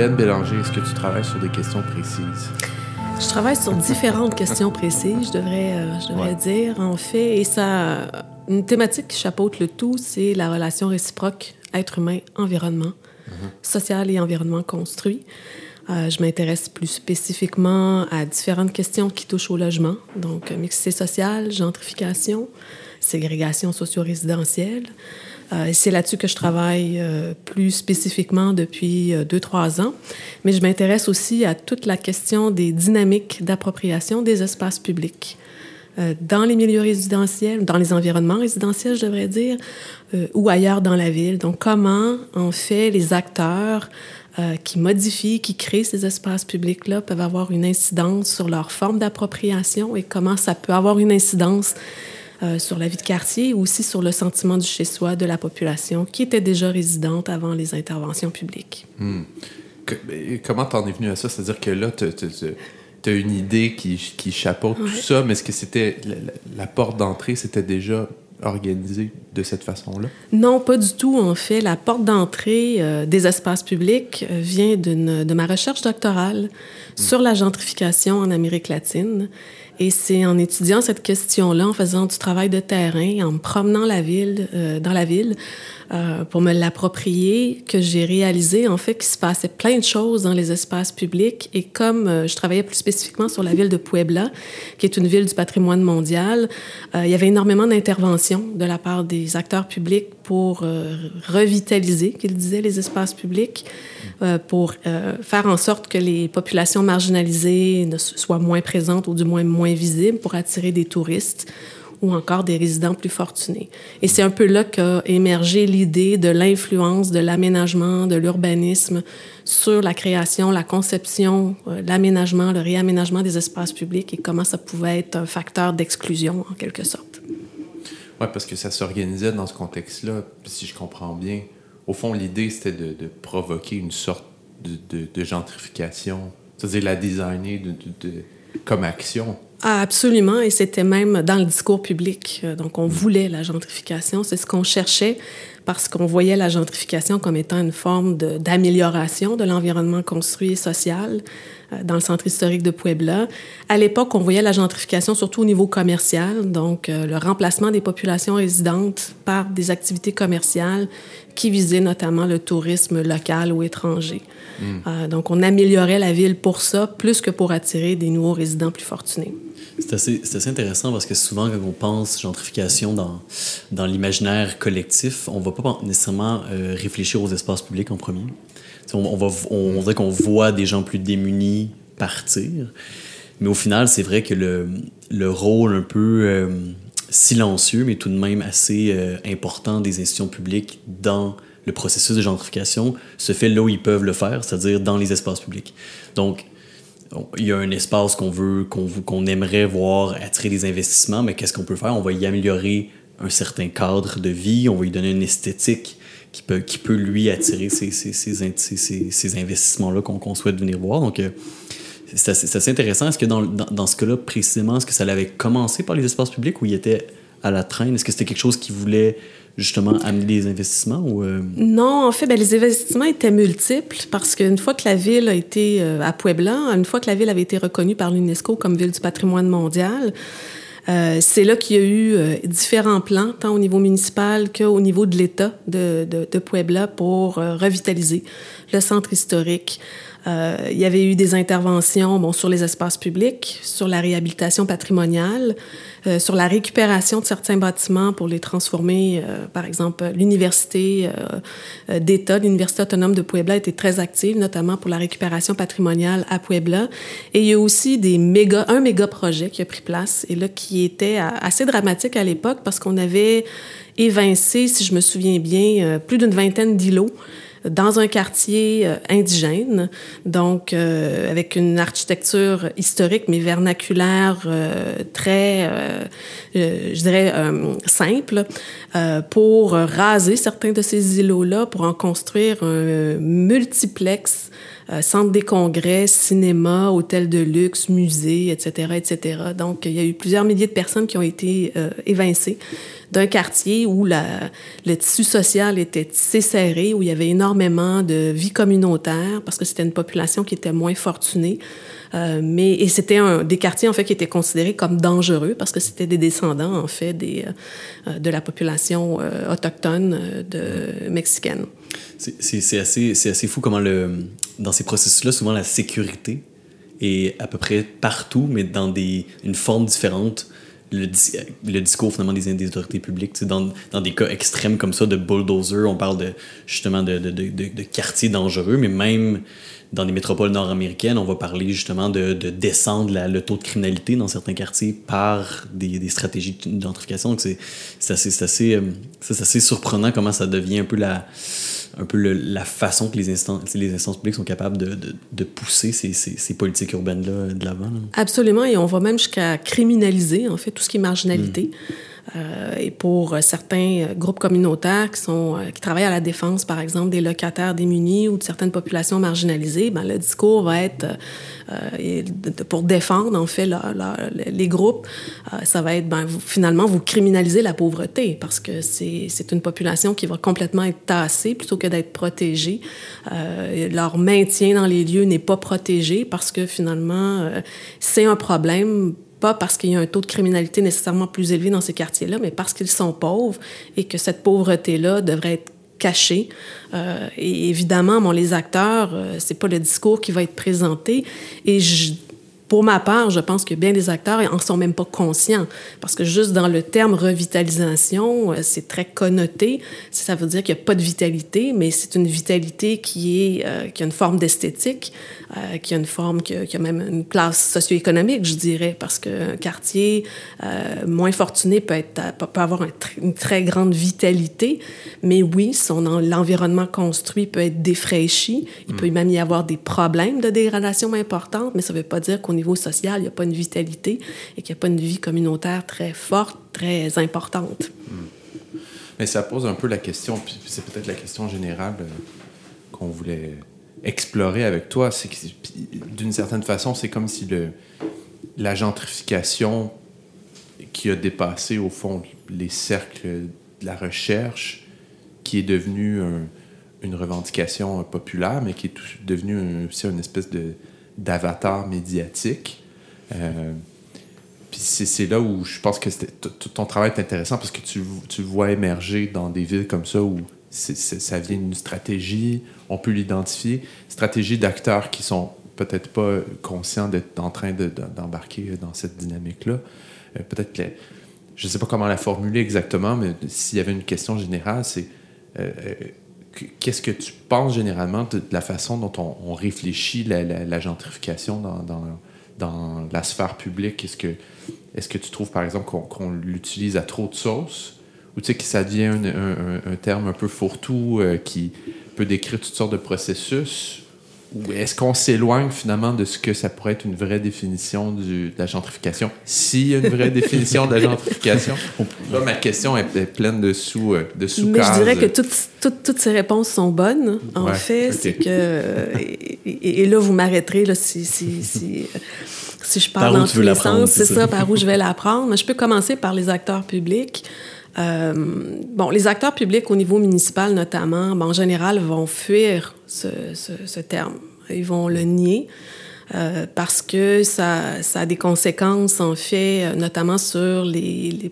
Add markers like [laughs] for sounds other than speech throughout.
Hélène Bélanger, est-ce que tu travailles sur des questions précises? Je travaille sur différentes questions précises, je devrais, euh, je devrais dire, en fait. Et ça, une thématique qui chapeaute le tout, c'est la relation réciproque être humain-environnement, mhm. social et environnement construit. Euh, je m'intéresse plus spécifiquement à différentes questions qui touchent au logement, donc mixité sociale, gentrification, ségrégation socio-résidentielle. Euh, c'est là-dessus que je travaille euh, plus spécifiquement depuis euh, deux, trois ans. Mais je m'intéresse aussi à toute la question des dynamiques d'appropriation des espaces publics dans les milieux résidentiels, dans les environnements résidentiels, je devrais dire, ou ailleurs dans la ville. Donc, comment, en fait, les acteurs qui modifient, qui créent ces espaces publics-là peuvent avoir une incidence sur leur forme d'appropriation et comment ça peut avoir une incidence euh, sur la vie de quartier ou aussi sur le sentiment du chez-soi de la population qui était déjà résidente avant les interventions publiques. Hmm. comment t'en es venu à ça? C'est-à-dire que là, tu as une idée qui, qui chapeaute tout ça, mais est-ce que c'était la, porte d'entrée, c'était déjà organisé de cette façon-là? Non, pas du tout. En fait, la porte d'entrée euh, des espaces publics euh, vient de ma recherche doctorale hmm. sur la gentrification en Amérique latine. Et c'est en étudiant cette question-là, en faisant du travail de terrain, en me promenant la ville, euh, dans la ville, euh, pour me l'approprier, que j'ai réalisé en fait qu'il se passait plein de choses dans les espaces publics. Et comme euh, je travaillais plus spécifiquement sur la ville de Puebla, qui est une ville du patrimoine mondial, il y avait énormément d'interventions de la part des acteurs publics pour revitaliser, qu'ils disaient, les espaces publics. Euh, pour euh, faire en sorte que les populations marginalisées ne soient moins présentes ou du moins moins visibles pour attirer des touristes ou encore des résidents plus fortunés. Et c'est un peu là qu'a émergé l'idée de l'influence de l'aménagement, de l'urbanisme sur la création, la conception, euh, l'aménagement, le réaménagement des espaces publics et comment ça pouvait être un facteur d'exclusion en quelque sorte. Oui, parce que ça s'organisait dans ce contexte-là, si je comprends bien, au fond, l'idée, c'était de, provoquer une sorte de, gentrification, c'est-à-dire la designer comme action. Ah, absolument, et c'était même dans le discours public. Euh, donc, on mm. voulait la gentrification, c'est ce qu'on cherchait parce qu'on voyait la gentrification comme étant une forme d'amélioration de, l'environnement construit et social euh, dans le centre historique de Puebla. À l'époque, on voyait la gentrification surtout au niveau commercial, donc euh, le remplacement des populations résidentes par des activités commerciales qui visaient notamment le tourisme local ou étranger. Mm. Euh, donc, on améliorait la ville pour ça, plus que pour attirer des nouveaux résidents plus fortunés. C'est assez, intéressant parce que souvent, quand on pense gentrification dans, dans l'imaginaire collectif, on ne va pas nécessairement euh, réfléchir aux espaces publics en premier. On, on, va, on, dirait qu'on voit des gens plus démunis partir. Mais au final, c'est vrai que le, le, rôle un peu euh, silencieux, mais tout de même assez euh, important des institutions publiques dans le processus de gentrification se fait là où ils peuvent le faire, c'est-à-dire dans les espaces publics. Donc, il y a un espace qu'on veut, qu'on aimerait voir attirer des investissements, mais qu'est-ce qu'on peut faire? On va y améliorer un certain cadre de vie, on va lui donner une esthétique qui peut, qui peut lui attirer ces, ces, ces, ces investissements-là qu'on souhaite venir voir. Donc, euh, c'est assez, intéressant. Est-ce que dans, dans, dans ce cas-là, précisément, est-ce que ça l'avait commencé par les espaces publics ou il était à la traîne? Est-ce que c'était quelque chose qui voulait justement amener des investissements euh? Non, en fait, ben, les investissements étaient multiples parce qu'une fois que la ville a été euh, à Puebla, une fois que la ville avait été reconnue par l'UNESCO comme ville du patrimoine mondial, euh, c'est là qu'il y a eu différents plans, tant au niveau municipal qu'au niveau de l'État de, Puebla pour revitaliser le centre historique. Euh, il y avait eu des interventions bon, sur les espaces publics, sur la réhabilitation patrimoniale, euh, sur la récupération de certains bâtiments pour les transformer. Euh, par exemple, l'université euh, d'État, l'université autonome de Puebla était très active, notamment pour la récupération patrimoniale à Puebla. Et il y a aussi des méga, un méga projet qui a pris place et là qui était assez dramatique à l'époque parce qu'on avait évincé, si je me souviens bien, plus d'une vingtaine d'îlots dans un quartier euh, indigène, donc euh, avec une architecture historique mais vernaculaire euh, très, je dirais, simple, pour raser certains de ces îlots-là, pour en construire un multiplex euh, centre des congrès, cinéma, hôtel de luxe, musée, etc., etc. Donc, il y a eu plusieurs milliers de personnes qui ont été euh, évincées d'un quartier où le tissu social était tissé serré, où il y avait énormément de vie communautaire, parce que c'était une population qui était moins fortunée. Euh, mais et c'était des quartiers en fait qui étaient considérés comme dangereux parce que c'était des descendants en fait des euh, de la population euh, autochtone euh, mexicaine. C'est assez c'est assez fou comment le dans ces processus-là souvent la sécurité est à peu près partout mais dans des une forme différente le, le, discours finalement des, autorités publiques. Dans, dans des cas extrêmes comme ça de bulldozer, on parle de, justement de, de, de, de quartiers dangereux, mais même dans les métropoles nord-américaines, on va parler justement de, de descendre la, le taux de criminalité dans certains quartiers par des, des stratégies d'identification. C'est assez, assez, euh, assez surprenant comment ça devient un peu la, un peu le, la façon que les instances, les instances publiques sont capables de, de, de pousser ces, ces, ces politiques urbaines-là de l'avant. Absolument, et on va même jusqu'à criminaliser, en fait, tout ce qui est marginalité. Mmh. Euh, et pour certains groupes communautaires qui, sont, euh, qui travaillent à la défense, par exemple, des locataires démunis ou de certaines populations marginalisées, ben, le discours va être euh, pour défendre, en fait, les groupes, euh, ça va être, ben, finalement, vous criminalisez la pauvreté parce que c'est une population qui va complètement être tassée plutôt que d'être protégée. Euh, leur maintien dans les lieux n'est pas protégé parce que finalement, euh, c'est un problème pas parce qu'il y a un taux de criminalité nécessairement plus élevé dans ces quartiers-là, mais parce qu'ils sont pauvres et que cette pauvreté-là devrait être cachée. Euh, et évidemment, bon, les acteurs, euh, c'est pas le discours qui va être présenté. Et pour ma part, je pense que bien des acteurs en sont même pas conscients. Parce que juste dans le terme revitalisation, euh, c'est très connoté. Ça veut dire qu'il n'y a pas de vitalité, mais c'est une vitalité qui, est, euh, qui a une forme d'esthétique, euh, qui a une forme, qui a, qui a, même une classe socio-économique, je dirais. Parce qu'un quartier euh, moins fortuné peut, être, peut avoir un tr une très grande vitalité. Mais oui, son l'environnement construit peut être défraîchi. Il mmh. peut même y avoir des problèmes de dégradation importantes, mais ça ne veut pas dire qu'on niveau social, il n'y a pas une vitalité et qu'il n'y a pas une vie communautaire très forte, très importante. Hmm. Mais ça pose un peu la question, puis c'est peut-être la question générale euh, qu'on voulait explorer avec toi. C'est d'une certaine façon, c'est comme si le, la gentrification qui a dépassé, au fond, les cercles de la recherche, qui est devenue un, une revendication populaire, mais qui est devenue aussi une espèce d'avatar médiatique. Euh, puis c'est là où je pense que ton travail est intéressant parce que tu, tu vois émerger dans des villes comme ça où ça vient d'une stratégie, on peut l'identifier, stratégie d'acteurs qui sont peut-être pas conscients d'être en train d'embarquer de, dans cette dynamique-là. Euh, peut-être que, je sais pas comment la formuler exactement, mais s'il y avait une question générale, c'est euh, qu'est-ce que tu penses généralement de, la façon dont on, réfléchit la, la, gentrification dans, la sphère publique? Est-ce que, tu trouves, par exemple, qu'on qu l'utilise à trop de sauce? Ou tu sais que ça devient un, un, un terme un peu fourre-tout euh, qui peut décrire toutes sortes de processus? Ou est-ce qu'on s'éloigne finalement de ce que ça pourrait être une vraie définition du, de la gentrification? S'il y a une vraie définition de la gentrification, là, ma question est, est pleine de sous euh, de sous Mais je dirais que toutes, toutes, toutes ces réponses sont bonnes. En ouais, fait, okay. c'est que... Et, et, là, vous m'arrêterez là, si, si, si, si je parle dans tous les sens. C'est ça, ça, par où je vais l'apprendre. Mais je peux commencer par les acteurs publics. Euh, bon, les acteurs publics au niveau municipal notamment, en général, vont fuir ce, terme. Ils vont le nier euh, parce que ça, a des conséquences, en fait, notamment sur les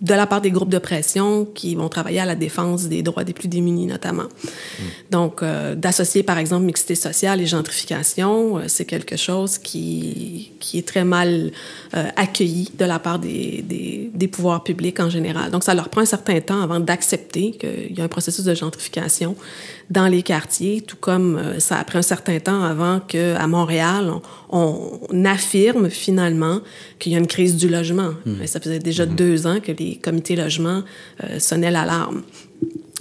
de la part des groupes de pression qui vont travailler à la défense des droits des plus démunis, notamment. Mmh. Donc, euh, d'associer, par exemple, mixité sociale et gentrification, euh, c'est quelque chose qui, qui est très mal euh, accueilli de la part des, des, des, pouvoirs publics en général. Donc, ça leur prend un certain temps avant d'accepter qu'il y a un processus de gentrification dans les quartiers, tout comme euh, ça a pris un certain temps avant qu'à Montréal, on, on, affirme finalement qu'il y a une crise du logement. Mmh. Ça faisait déjà mmh. deux ans que les comités logement euh, sonnaient l'alarme.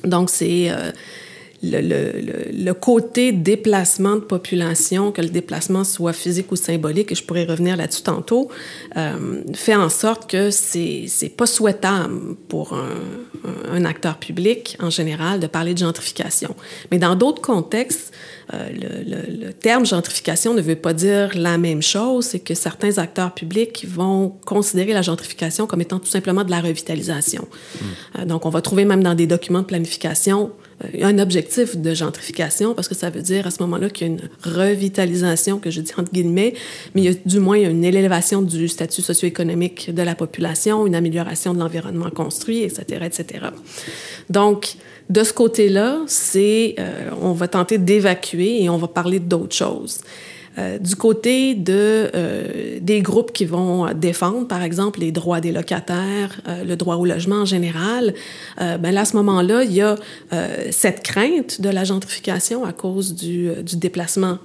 Donc, c'est... Euh, le, le, le, côté déplacement de population, que le déplacement soit physique ou symbolique, et je pourrais revenir là-dessus tantôt, euh, fait en sorte que c'est c'est pas souhaitable pour un, un, acteur public en général de parler de gentrification. Mais dans d'autres contextes, euh, le, le, terme gentrification ne veut pas dire la même chose, c'est que certains acteurs publics vont considérer la gentrification comme étant tout simplement de la revitalisation. Mmh. Euh, donc, on va trouver même dans des documents de planification un objectif de gentrification parce que ça veut dire à ce moment-là qu'il y a une revitalisation, que je dis entre guillemets, mais il y a du moins une élévation du statut socio-économique de la population, une amélioration de l'environnement construit, etc., etc. Donc, de ce côté-là, c'est euh, on va tenter d'évacuer et on va parler d'autres choses. Euh, du côté de, euh, des groupes qui vont défendre, par exemple, les droits des locataires, euh, le droit au logement en général, ben là, à ce moment-là, il y a cette crainte de la gentrification à cause du, du déplacement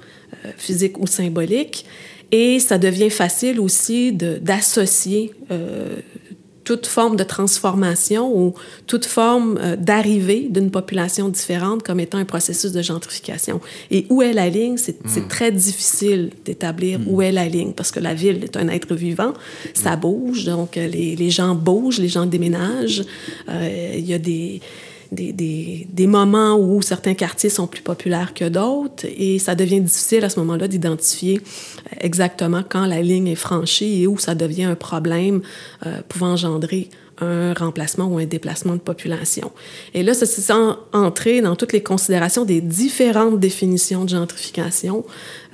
physique ou symbolique. Et ça devient facile aussi d'associer toute forme de transformation ou toute forme euh, d'arrivée d'une population différente comme étant un processus de gentrification. Et où est la ligne, c'est mm. très difficile d'établir où est la ligne parce que la ville est un être vivant, ça bouge, donc euh, les, les gens bougent, les gens déménagent, euh, il y a des des, des, moments où certains quartiers sont plus populaires que d'autres et ça devient difficile à ce moment-là d'identifier exactement quand la ligne est franchie et où ça devient un problème euh, pouvant engendrer un remplacement ou un déplacement de population. Et là, ça s'est entré dans toutes les considérations des différentes définitions de gentrification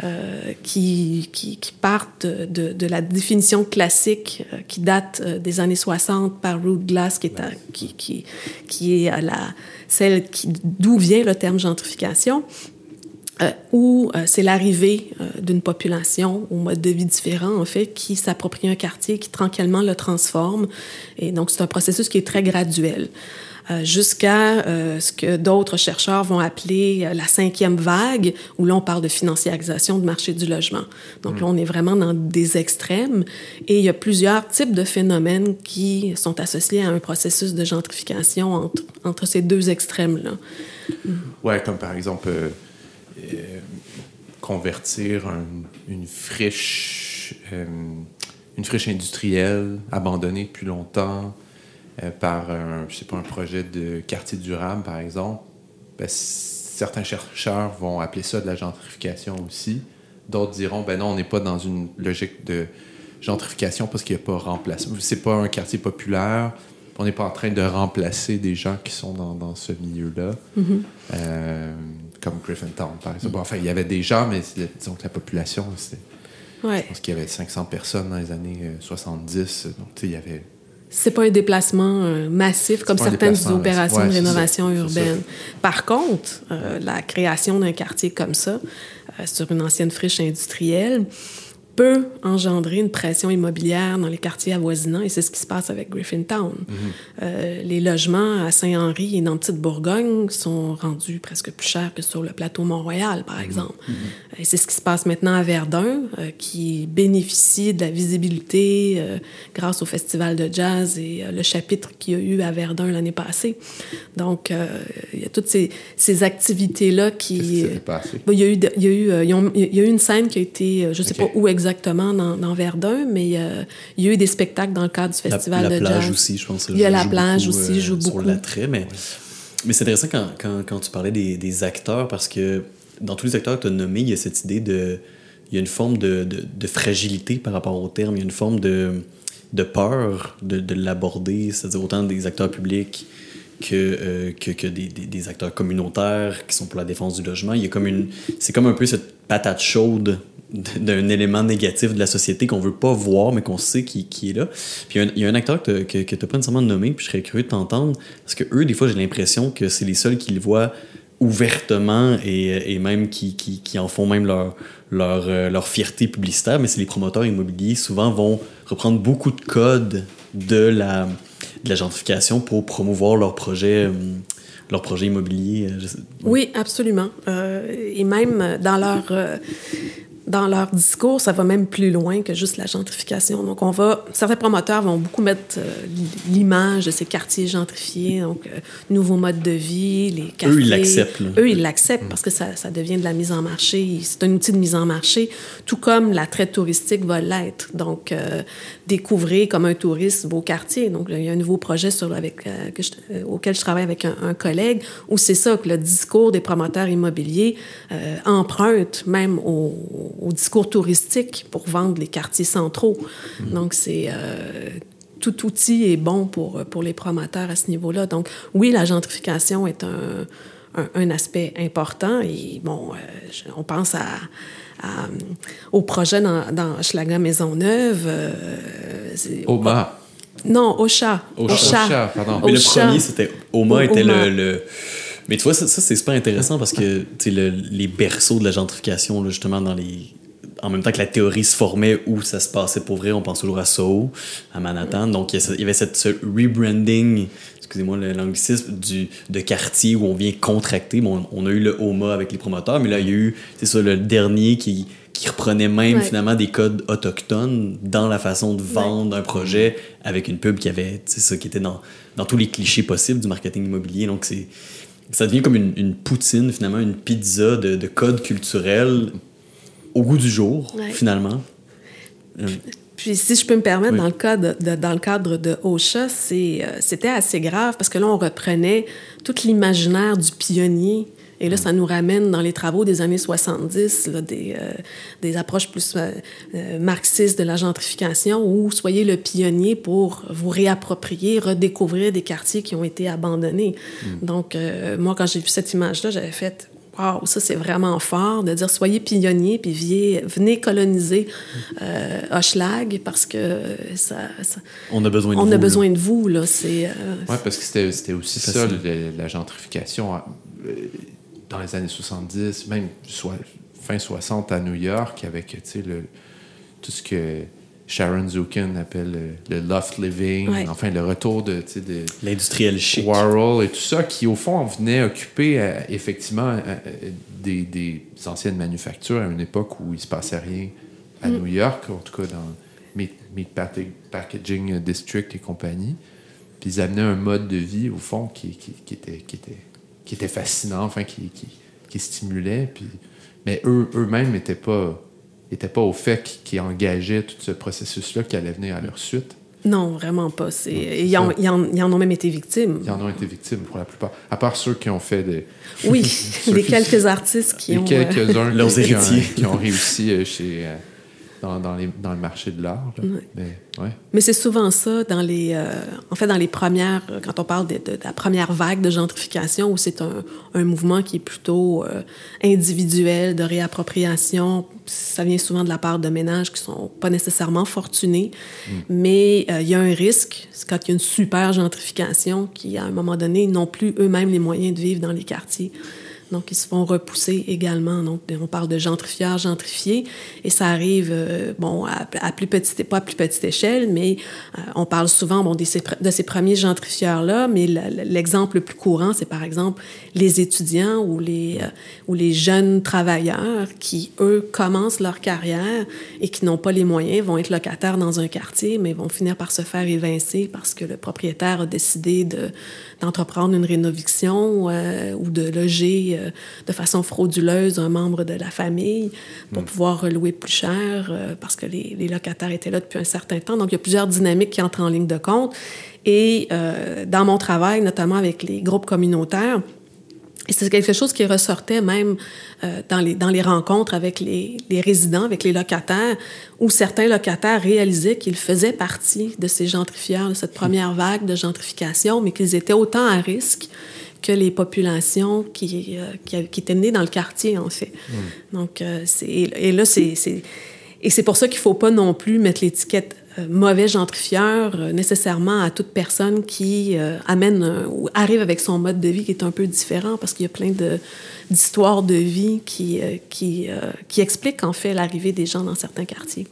euh, qui, partent de, la définition classique euh, qui date euh, des années 60 par Ruth Glass, qui est, celle d'où vient le terme gentrification, euh, où euh, c'est l'arrivée euh, d'une population au mode de vie différent, en fait, qui s'approprie un quartier, qui tranquillement le transforme. Et donc, c'est un processus qui est très graduel. Euh, jusqu'à euh, ce que d'autres chercheurs vont appeler euh, la cinquième vague, où là, on parle de financiarisation du marché du logement. Donc mmh. là, on est vraiment dans des extrêmes. Et il y a plusieurs types de phénomènes qui sont associés à un processus de gentrification entre, entre ces deux extrêmes-là. Mmh. Ouais, comme par exemple convertir un, une friche, euh, une friche industrielle abandonnée depuis longtemps euh, par un, je sais pas, un projet de quartier durable, par exemple. Ben, certains chercheurs vont appeler ça de la gentrification aussi. D'autres diront, ben non, on n'est pas dans une logique de gentrification parce qu'il n'y a pas remplacement. C'est pas un quartier populaire. On n'est pas en train de remplacer des gens qui sont dans, dans ce milieu-là. Mm -hmm. euh, comme Griffintown, par exemple. Bon, enfin, il y avait des gens, mais disons que la population, c'était. Ouais. Je pense qu'il y avait 500 personnes dans les années 70. Donc, tu sais, il y avait. C'est pas un déplacement euh, massif comme certaines opérations ouais, de rénovation urbaine. Par contre, euh, la création d'un quartier comme ça, euh, sur une ancienne friche industrielle, peut engendrer une pression immobilière dans les quartiers avoisinants et c'est ce qui se passe avec Griffintown. Mm -hmm. euh, les logements à Saint-Henri et dans Petite-Bourgogne sont rendus presque plus chers que sur le plateau Mont-Royal, par -hmm. exemple. Mm -hmm. Et c'est ce qui se passe maintenant à Verdun, euh, qui bénéficie de la visibilité euh, grâce au Festival de jazz et le chapitre qu'il y a eu à Verdun l'année passée. Donc, il y a toutes ces, ces activités-là qui... Qu il y a eu, il y a eu, il y a eu une scène qui a été, je sais okay. pas où exactement, exactement dans, dans Verdun, mais euh, il y a eu des spectacles dans le cadre du festival la, la de jazz. La plage aussi, je pense. Il y a la plage beaucoup, aussi, joue euh, beaucoup. Sur l'attrait, mais, mais c'est intéressant quand, quand, quand, tu parlais des, des, acteurs, parce que dans tous les acteurs que tu as nommés, il y a cette idée de... Il y a une forme de, de, de fragilité par rapport au terme, il y a une forme de, de peur de, de l'aborder, c'est-à-dire autant des acteurs publics que, euh, que, que des, des, des, acteurs communautaires qui sont pour la défense du logement. Il y a comme une... C'est comme un peu cette patate chaude [laughs] d'un élément négatif de la société qu'on veut pas voir, mais qu'on sait qui, qui, est là. Puis il y, a un acteur que, que, que tu pas nécessairement nommé, puis je serais curieux de t'entendre, parce que eux, des fois, j'ai l'impression que c'est les seuls qui le voient ouvertement et, et même qui, qui, qui, en font même leur, leur, euh, leur fierté publicitaire, mais c'est les promoteurs immobiliers souvent vont reprendre beaucoup de codes de la, de la gentrification pour promouvoir leur projet. Euh, leur projet immobilier. Oui, absolument. Euh, et même dans leur, euh, dans leur discours, ça va même plus loin que juste la gentrification. Donc, on va, certains promoteurs vont beaucoup mettre euh, l'image de ces quartiers gentrifiés, donc euh, nouveaux modes de vie, les quartiers. Eux, ils l'acceptent. Eux, ils l'acceptent parce que ça, ça, devient de la mise en marché. C'est un outil de mise en marché, tout comme l'attrait touristique va l'être. Donc, euh, découvrir comme un touriste vos quartiers. Donc, il y a un nouveau projet sur, avec, que je, auquel je travaille avec un, un collègue où c'est ça que le discours des promoteurs immobiliers emprunte même au au discours touristique pour vendre les quartiers centraux. Donc, c'est... Euh, tout outil est bon pour, pour les promoteurs à ce niveau-là. Donc, oui, la gentrification est un, un, aspect important. Et bon, euh, on pense à, au projet dans, dans Schlager Maisonneuve. Euh, Oma. Non, Ocha. Ocha, pardon. Mais le premier, c'était... Oma était le... Mais tu vois, ça, c'est super intéressant parce que le, les berceaux de la gentrification, là, justement, dans les. En même temps que la théorie se formait où ça se passait pour vrai, on pense toujours à Soho, à Manhattan. Donc, il y avait cette, ce rebranding, excusez-moi l'anglicisme, du, de quartier où on vient contracter. Bon, on a eu le HOMA avec les promoteurs, mais là, il y a eu, c'est ça, le dernier qui, qui reprenait même finalement des codes autochtones dans la façon de vendre un projet avec une pub qui avait, c'est ça, qui était dans, dans tous les clichés possibles du marketing immobilier. Donc, c'est ça devient comme une, poutine, finalement, une pizza de, de code culturel au goût du jour, finalement. Puis, si je peux me permettre, dans, le cadre de, dans le cadre de OSHA, euh, c'était assez grave parce que là, on reprenait tout l'imaginaire du pionnier et là, ça nous ramène dans les travaux des années 70, là, des, euh, des approches plus euh, euh, marxistes de la gentrification, où soyez le pionnier pour vous réapproprier, redécouvrir des quartiers qui ont été abandonnés. Mm. Donc, moi, quand j'ai vu cette image-là, j'avais fait Wow, ça c'est vraiment fort de dire soyez pionnier puis venez, venez coloniser euh, Hochelag parce que ça, on a besoin de on vous. a besoin de vous là. C'est. ouais, parce que c'était aussi ça la gentrification dans les années 70, même soit, fin 60 à New York, avec le, tout ce que Sharon Zukin appelle le, loft living, enfin le retour de, de l'industriel chic, Warhol et tout ça, qui au fond venait occuper euh, effectivement euh, des, des, anciennes manufactures à une époque où il se passait rien à mm. New York, en tout cas dans Meat, Meat Packaging District et compagnie. Puis ils amenaient un mode de vie au fond qui, qui, qui était, qui était qui était fascinant, enfin, qui, qui, qui stimulait. Puis, mais eux, eux-mêmes n'étaient pas, étaient pas au fait qu'ils engageaient tout ce processus-là qui allait venir à leur suite. Non, vraiment pas. Ils en, ils, en, en, ont même été victimes. Ils en ont été victimes pour la plupart. À part ceux qui ont fait des. Oui, [laughs] les quelques artistes qui ont. Quelques-uns euh, [laughs] leurs héritiers. Qui ont, réussi euh, chez. Euh, dans, dans, les, dans, le marché de l'art. Mais, ouais. Mais c'est souvent ça, dans les, euh, en fait, dans les premières, quand on parle de, de, la première vague de gentrification, où c'est un, un, mouvement qui est plutôt euh, individuel, de réappropriation, ça vient souvent de la part de ménages qui sont pas nécessairement fortunés, mm. mais euh, il y a un risque, c'est quand il y a une super gentrification, qui, à un moment donné, n'ont plus eux-mêmes les moyens de vivre dans les quartiers. Donc, ils se font repousser également. Donc, on parle de gentrifieurs, gentrifiés, et ça arrive, euh, bon, à, plus petite, pas à plus petite échelle, mais euh, on parle souvent, bon, de ces, premiers gentrifieurs-là, mais l'exemple le plus courant, c'est par exemple les étudiants ou les, euh, ou les jeunes travailleurs qui, eux, commencent leur carrière et qui n'ont pas les moyens, vont être locataires dans un quartier, mais vont finir par se faire évincer parce que le propriétaire a décidé de, d'entreprendre une rénoviction ou de loger euh, de façon frauduleuse un membre de la famille pour mm. pouvoir louer plus cher euh, parce que les, locataires étaient là depuis un certain temps. Donc, il y a plusieurs dynamiques qui entrent en ligne de compte. Et euh, dans mon travail, notamment avec les groupes communautaires, et c'est quelque chose qui ressortait même dans, les, dans les rencontres avec les, les, résidents, avec les locataires, où certains locataires réalisaient qu'ils faisaient partie de ces gentrifieurs, de cette première vague de gentrification, mais qu'ils étaient autant à risque que les populations qui, euh, qui, qui, étaient nées dans le quartier, en fait. Hmm. Donc, euh, et là, c'est, et c'est pour ça qu'il ne faut pas non plus mettre l'étiquette euh, mauvais gentrifieur nécessairement à toute personne qui amène ou arrive avec son mode de vie qui est un peu différent parce qu'il y a plein de, d'histoires de vie qui, qui, qui expliquent en fait l'arrivée des gens dans certains quartiers.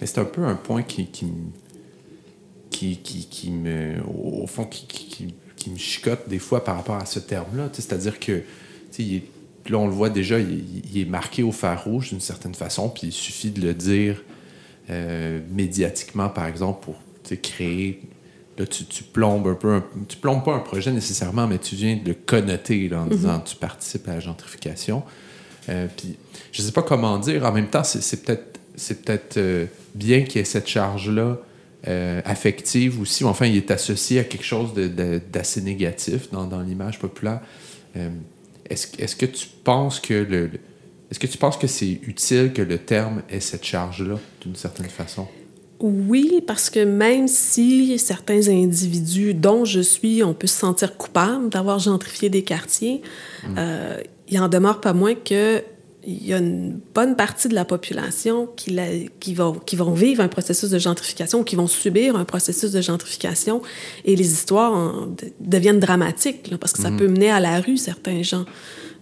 Mais c'est un peu un point qui, qui, qui, qui, me, au fond, qui, qui, me chicote des fois par rapport à ce terme-là. C'est-à-dire que il est là, on le voit déjà, il, il est marqué au fer rouge d'une certaine façon, puis il suffit de le dire euh, médiatiquement, par exemple, pour créer. Là, tu, tu plombes un peu. un- tu plombes pas un projet nécessairement, mais tu viens de le connoter là, en disant tu participes à la gentrification. Euh, puis, je sais pas comment dire. En même temps, c'est c'est peut-être c'est peut-être euh, bien qu'il y ait cette charge-là euh, affective aussi. ou Enfin, il est associé à quelque chose d'assez négatif dans, dans l'image populaire. Euh, Est-ce est-ce que tu penses que le, est-ce que tu penses que c'est utile que le terme ait cette charge-là d'une certaine façon? Oui, parce que même si certains individus, dont je suis, on peut se sentir coupable d'avoir gentrifié des quartiers, euh, il en demeure pas moins que il y a une bonne partie de la population qui, la- qui, va, qui vont vivre un processus de gentrification ou qui vont subir un processus de gentrification et les histoires en- de- deviennent dramatiques là, parce que ça peut mener à la rue certains gens.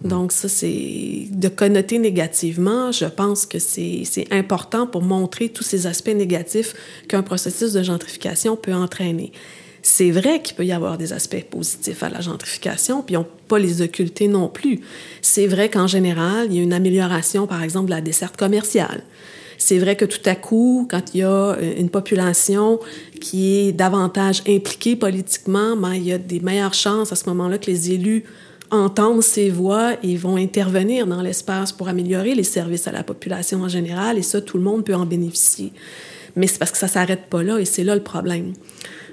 Donc ça, c'est de connoter négativement. Je pense que c'est important pour montrer tous ces aspects négatifs qu'un processus de gentrification peut entraîner. C'est vrai qu'il peut y avoir des aspects positifs à la gentrification, puis on peut pas les occulter non plus. C'est vrai qu'en général, il y a une amélioration, par exemple, de la desserte commerciale. C'est vrai que tout à coup, quand il y a euh, une population qui est davantage impliquée politiquement, ben, il y a des meilleures chances à ce moment-là que les élus entendent ces voix et vont intervenir dans l'espace pour améliorer les services à la population en général, et ça, tout le monde peut en bénéficier. Mais c'est parce que ça s'arrête pas là, et c'est là le problème.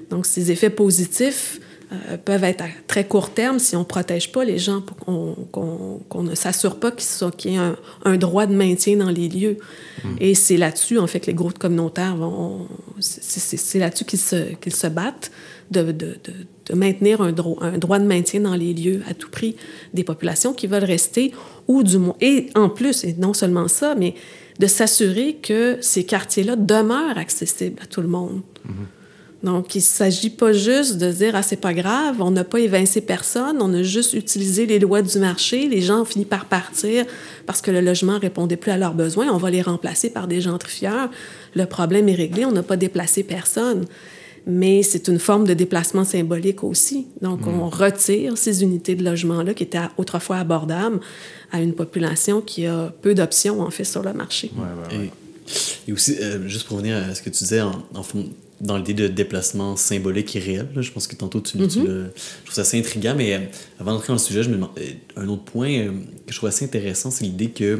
Donc, ces effets positifs euh, peuvent être à très court terme si on ne protège pas les gens, qu'on ne s'assure pas qu'il qu'il y ait un, un droit de maintien dans les lieux. Et c'est là-dessus, en fait, que les groupes communautaires vont... c'est- là-dessus qu'ils se, qu'ils se battent, de, de, de, de maintenir un, dro- un droit de maintien dans les lieux à tout prix des populations qui veulent rester, ou du moins... Et en plus, et non seulement ça, mais de s'assurer que ces quartiers-là demeurent accessibles à tout le monde. Donc, il ne s'agit pas juste de dire, ah, c'est pas grave, on n'a pas évincé personne, on a juste utilisé les lois du marché, les gens ont fini par partir parce que le logement répondait plus à leurs besoins, on va les remplacer par des gentrifieurs. Le problème est réglé, on n'a pas déplacé personne. Mais c'est une forme de déplacement symbolique aussi. Donc, on retire ces unités de logement-là qui étaient autrefois abordables à une population qui a peu d'options, en fait, sur le marché. Et, et aussi, euh, juste pour revenir à ce que tu disais, en, en fond, dans l'idée de déplacement symbolique et réel, là, je pense que tantôt tu, tu Mm-hmm. le- Je trouve ça assez intriguant, mais euh, avant d'entrer dans le sujet, je me demande, euh, un autre point euh, que je trouve assez intéressant, c'est l'idée que,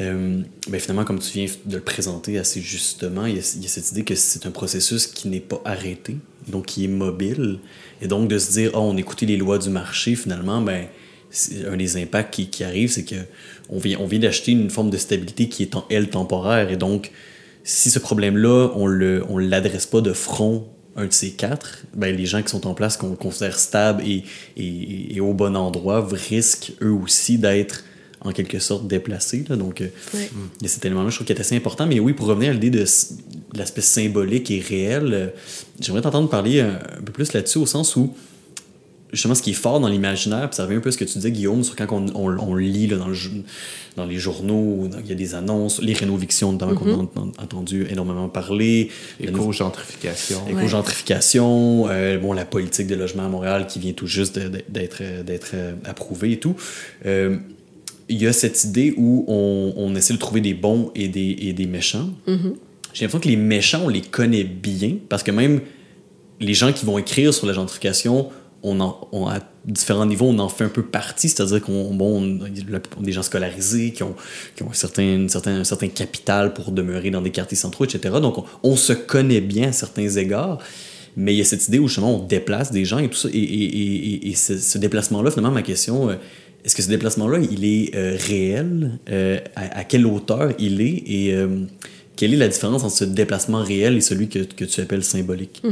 euh, ben, finalement, comme tu viens de le présenter assez justement, il y a, il y a cette idée que c'est un processus qui n'est pas arrêté, donc qui est mobile, et donc de se dire, oh, on écoutait les lois du marché, finalement, ben, un des impacts qui, qui arrive, c'est que on vient, on vient d'acheter une forme de stabilité qui est en elle temporaire. Et donc, si ce problème-là, on le, on l'adresse pas de front, un de ces quatre, ben, les gens qui sont en place, qu'on considère stables et, et, et au bon endroit, risquent eux aussi d'être en quelque sorte déplacés. Là. Donc, euh, Ouais. il y a cet élément-là, je trouve, qui est assez important. Mais oui, pour revenir à l'idée de, l'aspect symbolique et réel, euh, j'aimerais t'entendre parler un, un peu plus là-dessus, au sens où justement ce qui est fort dans l'imaginaire, puis ça revient un peu à ce que tu disais, Guillaume, sur quand on, on, on lit là, dans, le, dans les journaux, il y a des annonces, les rénovictions notamment qu'on a ent- entendu énormément parler, Éco-gentrification. Ouais. éco-gentrification, euh, bon, la politique de logement à Montréal qui vient tout juste d'être euh, approuvée et tout. Euh, il y a cette idée où on, on essaie de trouver des bons et des, et des méchants. J'ai l'impression que les méchants, on les connaît bien parce que même les gens qui vont écrire sur la gentrification, on à différents niveaux, on en fait un peu partie, c'est-à-dire qu'on bon, on- des gens scolarisés qui ont, qui ont un, certain, certain, capital pour demeurer dans des quartiers centraux, etc. Donc, on, se connaît bien à certains égards, mais il y a cette idée où justement on déplace des gens et tout ça. Et, ce, ce déplacement-là, finalement, ma question, euh, est-ce que ce déplacement-là, il est euh, réel? Euh, à, quelle hauteur il est? Et quelle est la différence entre ce déplacement réel et celui que, que tu appelles symbolique?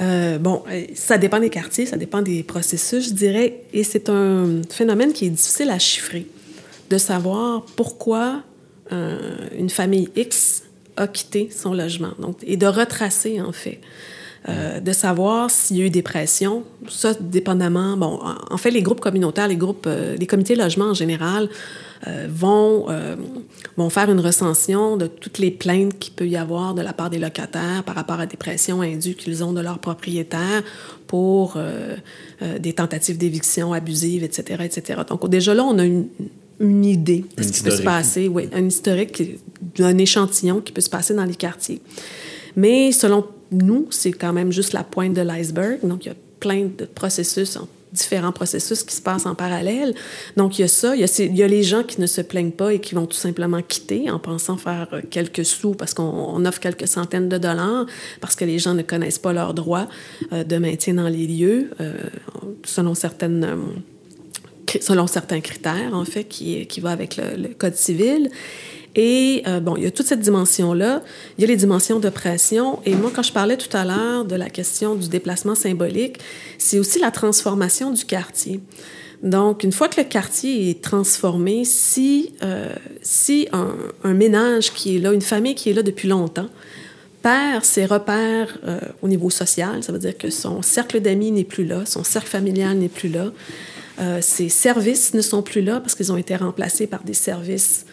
Euh, bon, euh, ça dépend des quartiers, ça dépend des processus, je dirais, et c'est un phénomène qui est difficile à chiffrer, de savoir pourquoi euh, une famille X a quitté son logement, donc, et de retracer, en fait. de savoir s'il y a eu des pressions. Ça, dépendamment. Bon, en fait, les groupes communautaires, les groupes, les comités logement en général, euh, vont, vont faire une recension de toutes les plaintes qu'il peut y avoir de la part des locataires par rapport à des pressions indues qu'ils ont de leurs propriétaires pour des tentatives d'éviction abusives, etc., etc. Donc, déjà là, on a une, une idée de ce qui peut se passer, oui, un historique d'un échantillon qui peut se passer dans les quartiers. Mais selon nous, c'est quand même juste la pointe de l'iceberg. Donc, il y a plein de processus, différents processus qui se passent en parallèle. Donc, il y a ça. Il y a, les gens qui ne se plaignent pas et qui vont tout simplement quitter en pensant faire quelques sous parce qu'on offre quelques centaines de dollars, parce que les gens ne connaissent pas leurs droits euh, de maintien dans les lieux, euh, selon certaines... Euh, selon certains critères, en fait, qui, qui va avec le Code civil. Et euh, bon, il y a toute cette dimension-là. Il y a les dimensions de pression. Et moi, quand je parlais tout à l'heure de la question du déplacement symbolique, c'est aussi la transformation du quartier. Donc, une fois que le quartier est transformé, si, euh, si un, ménage qui est là, une famille qui est là depuis longtemps, perd ses repères euh, au niveau social, ça veut dire que son cercle d'amis n'est plus là, son cercle familial n'est plus là, ses services ne sont plus là parce qu'ils ont été remplacés par des services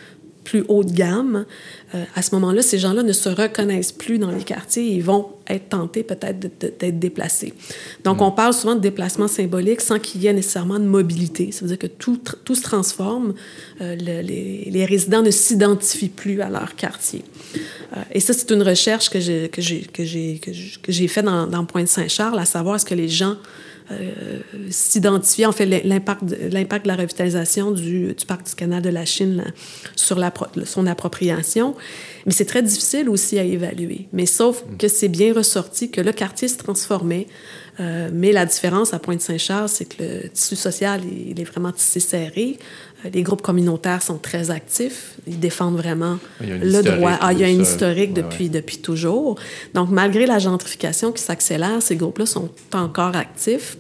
plus haut de gamme, euh, à ce moment-là, ces gens-là ne se reconnaissent plus dans les quartiers et vont être tentés peut-être d'être déplacés. Donc, on parle souvent de déplacement symbolique sans qu'il y ait nécessairement de mobilité. Ça veut dire que tout, tout se transforme. Euh, les, résidents ne s'identifient plus à leur quartier. Euh, et ça, c'est une recherche que j'ai que j'ai que j'ai que j'ai fait dans, dans Pointe-Saint-Charles, à savoir est-ce que les gens euh, s'identifier, en fait, l'impact de, l'impact de la revitalisation du, du, parc du canal de la Chine là, sur la, son appropriation. Mais c'est très difficile aussi à évaluer. Mais sauf mm. que c'est bien ressorti que le quartier se transformait. Euh, mais la différence à Pointe-Saint-Charles, c'est que le tissu social, il est vraiment tissé serré. Euh, les groupes communautaires sont très actifs. Ils défendent vraiment le droit. Ah, il y a une historique ouais, depuis, ouais. depuis toujours. Donc, malgré la gentrification qui s'accélère, ces groupes-là sont encore actifs.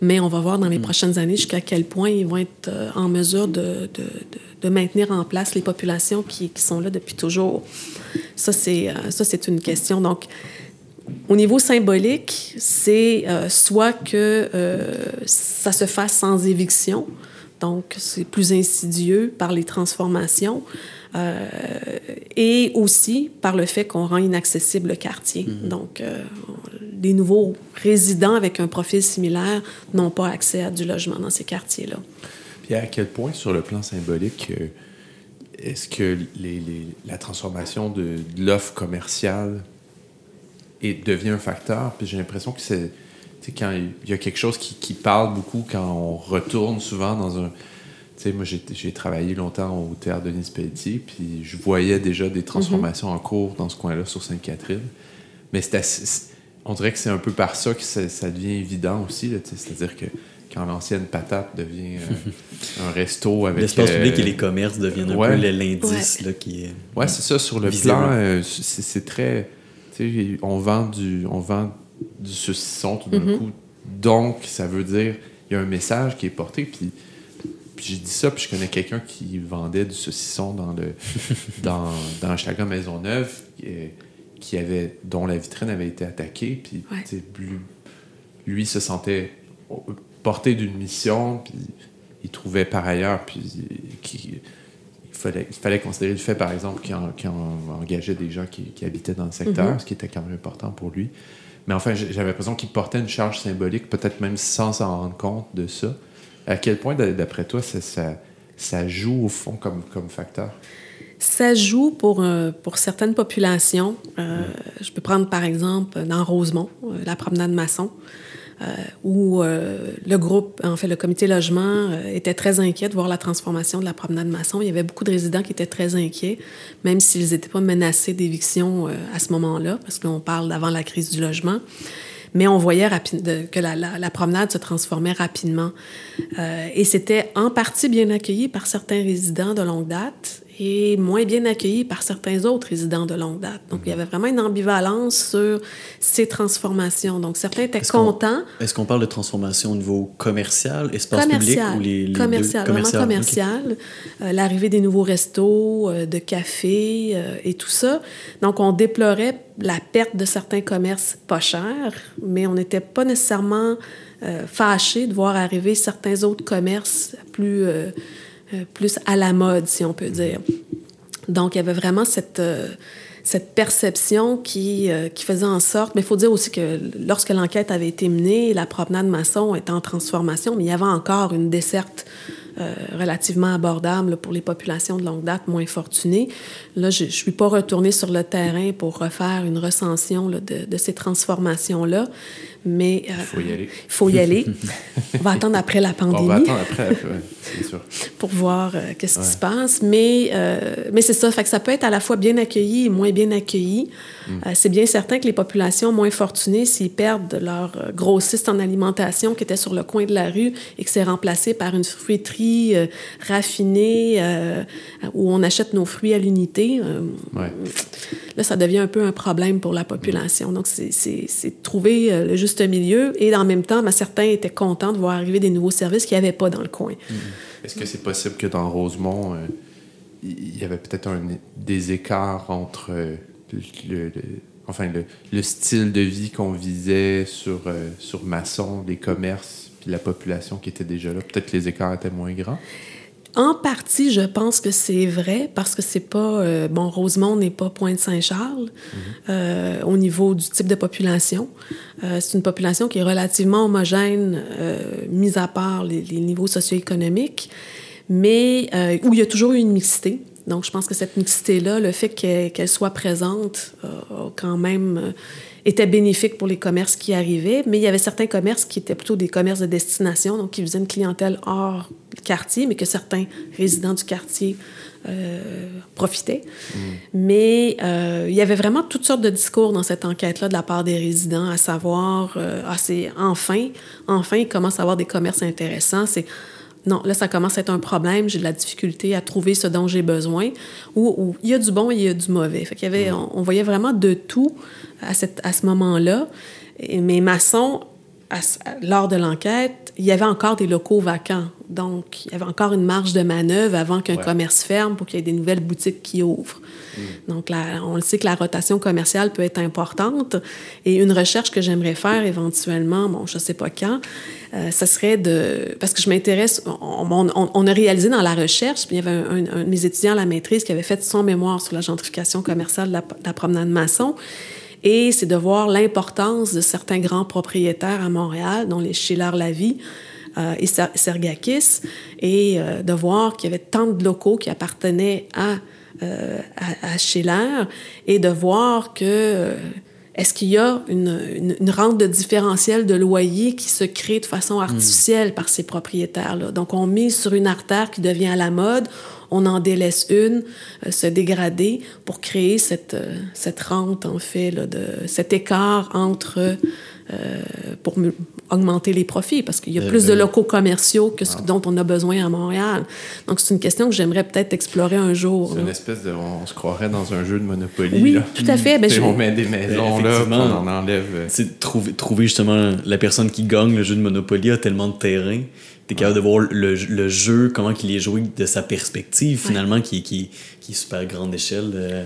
Mais on va voir dans les mm. prochaines années jusqu'à quel point ils vont être euh, en mesure de, de, de, de, maintenir en place les populations qui, qui sont là depuis toujours. Ça, c'est, euh, ça, c'est une question. Donc, au niveau symbolique, c'est euh, soit que ça se fasse sans éviction, donc c'est plus insidieux par les transformations, euh, et aussi par le fait qu'on rend inaccessible le quartier. Mm -hmm. Donc, euh, les nouveaux résidents avec un profil similaire n'ont pas accès à du logement dans ces quartiers-là. Puis à quel point, sur le plan symbolique, euh, est-ce que les, les, la transformation de, de l'offre commerciale et devient un facteur? Puis j'ai l'impression que c'est quand il y a quelque chose qui, qui, parle beaucoup quand on retourne souvent dans un. Tu sais, moi, j'ai travaillé longtemps au théâtre Denis Pelletier, puis je voyais déjà des transformations mm -hmm. en cours dans ce coin-là sur Sainte-Catherine. Mais c'est on dirait que c'est un peu par ça que ça, ça devient évident aussi. C'est-à-dire que quand l'ancienne patate devient euh, [laughs] un resto avec. L'espace euh, public et les commerces deviennent un ouais. peu l'indice ouais. qui est. Ouais, c'est ça. Sur le visible. plan, euh, c'est très on vend du, on vend du saucisson tout d'un mm -hmm. coup. Donc, ça veut dire il y a un message qui est porté. Puis, puis j'ai dit ça, puis je connais quelqu'un qui vendait du saucisson dans le [laughs] dans, dans Chaga Maisonneuve, qui avait, dont la vitrine avait été attaquée. Puis ouais. lui, lui se sentait porté d'une mission, puis il trouvait par ailleurs, puis qui fallait, il fallait considérer le fait, par exemple, qu'il en, qu en engageait des gens qui, qui, habitaient dans le secteur, mm -hmm. ce qui était quand même important pour lui. Mais enfin, j'avais l'impression qu'il portait une charge symbolique, peut-être même sans s'en rendre compte de ça. À quel point, d'après toi, ça, ça, ça, joue au fond comme, comme facteur? Ça joue pour, euh, pour certaines populations. Euh, mmh. Je peux prendre par exemple dans Rosemont, euh, la promenade maçon. Euh, où euh, le groupe, en fait, le comité logement euh, était très inquiet de voir la transformation de la promenade maçon. Il y avait beaucoup de résidents qui étaient très inquiets, même s'ils n'étaient pas menacés d'éviction à ce moment-là, parce qu'on parle d'avant la crise du logement mais on voyait que la, promenade se transformait rapidement. Et c'était en partie bien accueilli par certains résidents de longue date et moins bien accueilli par certains autres résidents de longue date. Donc, il y avait vraiment une ambivalence sur ces transformations. Donc, certains étaient contents. Est-ce qu'on parle de transformation au niveau commercial, espace public ou les, les commercial, deux? Commercial, vraiment commercial. Euh, L'arrivée des nouveaux restos, euh, de cafés euh, et tout ça. Donc, on déplorait la perte de certains commerces pas chers, mais on n'était pas nécessairement fâchés de voir arriver certains autres commerces plus euh, plus à la mode, si on peut dire. Donc, il y avait vraiment cette, euh, cette perception qui, euh, qui faisait en sorte... Mais il faut dire aussi que lorsque l'enquête avait été menée, la promenade maçon était en transformation, mais il y avait encore une desserte euh, relativement abordable là, pour les populations de longue date moins fortunées. Là, je ne suis pas retournée sur le terrain pour refaire une recension là, de, de, ces transformations-là, mais... Il faut y aller. Il faut y aller. [laughs] On va attendre après la pandémie. On va attendre après, ouais, c'est sûr. [laughs] pour voir euh, qu'est-ce ouais. qui se passe. Mais, euh, mais c'est ça, fait que ça peut être à la fois bien accueilli et moins bien accueilli. Mm. Euh, c'est bien certain que les populations moins fortunées, s'ils perdent leur grossiste en alimentation qui était sur le coin de la rue et que c'est remplacé par une fruiterie raffinée où on achète nos fruits à l'unité, ouais. Là, ça devient un peu un problème pour la population. Donc, c'est trouver le juste milieu et en même temps, certains étaient contents de voir arriver des nouveaux services qu'il n'y avait pas dans le coin. Mm. Est-ce que c'est possible que dans Rosemont, euh, il y avait peut-être des écarts entre euh, le, enfin, le, style de vie qu'on visait sur, euh, sur Masson, les commerces, puis la population qui était déjà là? Peut-être que les écarts étaient moins grands? En partie, je pense que c'est vrai parce que c'est pas euh, bon. Rosemont n'est pas Pointe-Saint-Charles mm -hmm. euh, au niveau du type de population. Euh, c'est une population qui est relativement homogène, mis à part les, les niveaux socio-économiques, mais où il y a toujours eu une mixité. Donc, je pense que cette mixité-là, le fait qu'elle qu soit présente, quand même était bénéfique pour les commerces qui arrivaient, mais il y avait certains commerces qui étaient plutôt des commerces de destination, donc qui faisaient une clientèle hors quartier, mais que certains résidents du quartier euh, profitaient. Mm. Mais euh, il y avait vraiment toutes sortes de discours dans cette enquête-là de la part des résidents, à savoir, euh, ah, c'est enfin, enfin, ils commencent à avoir des commerces intéressants. C'est non, là, ça commence à être un problème, j'ai de la difficulté à trouver ce dont j'ai besoin, ou, ou il y a du bon et il y a du mauvais. Fait qu'il y avait, on, on, voyait vraiment de tout à, cette, à ce moment-là. Mais Masson, à, lors de l'enquête, il y avait encore des locaux vacants. Donc, il y avait encore une marge de manœuvre avant qu'un ouais. commerce ferme pour qu'il y ait des nouvelles boutiques qui ouvrent. Mm. Donc, là, on le sait que la rotation commerciale peut être importante. Et une recherche que j'aimerais faire éventuellement, bon, je ne sais pas quand, euh, ça serait de... Parce que je m'intéresse... On, on, on, a réalisé dans la recherche, puis il y avait un, un, un, de mes étudiants à la maîtrise qui avait fait son mémoire sur la gentrification commerciale de la, de la promenade maçon. Et c'est de voir l'importance de certains grands propriétaires à Montréal, dont les Schiller-Lavie euh, et Sergakis, et euh, de voir qu'il y avait tant de locaux qui appartenaient à, euh, à, à, Schiller, et de voir que est-ce qu'il y a une, une, une, rente de différentiel de loyer qui se crée de façon artificielle mmh. par ces propriétaires-là? Donc, on mise sur une artère qui devient à la mode, on en délaisse une, euh, se dégrader pour créer cette, euh, cette rente, en fait, là, de, cet écart entre... Euh, pour augmenter les profits, parce qu'il y a plus de locaux commerciaux que ce dont on a besoin à Montréal. Donc, c'est une question que j'aimerais peut-être explorer un jour. C'est une espèce de... On se croirait dans un jeu de Monopoly. Oui, là. tout à fait. Ben, je... On met des maisons là, on en enlève... C'est trouver, trouver justement la personne qui gagne le jeu de Monopoly a tellement de terrain t'es capable de voir le, le, jeu, comment il est joué de sa perspective, finalement, ouais. qui, qui, qui, est super grande échelle. De...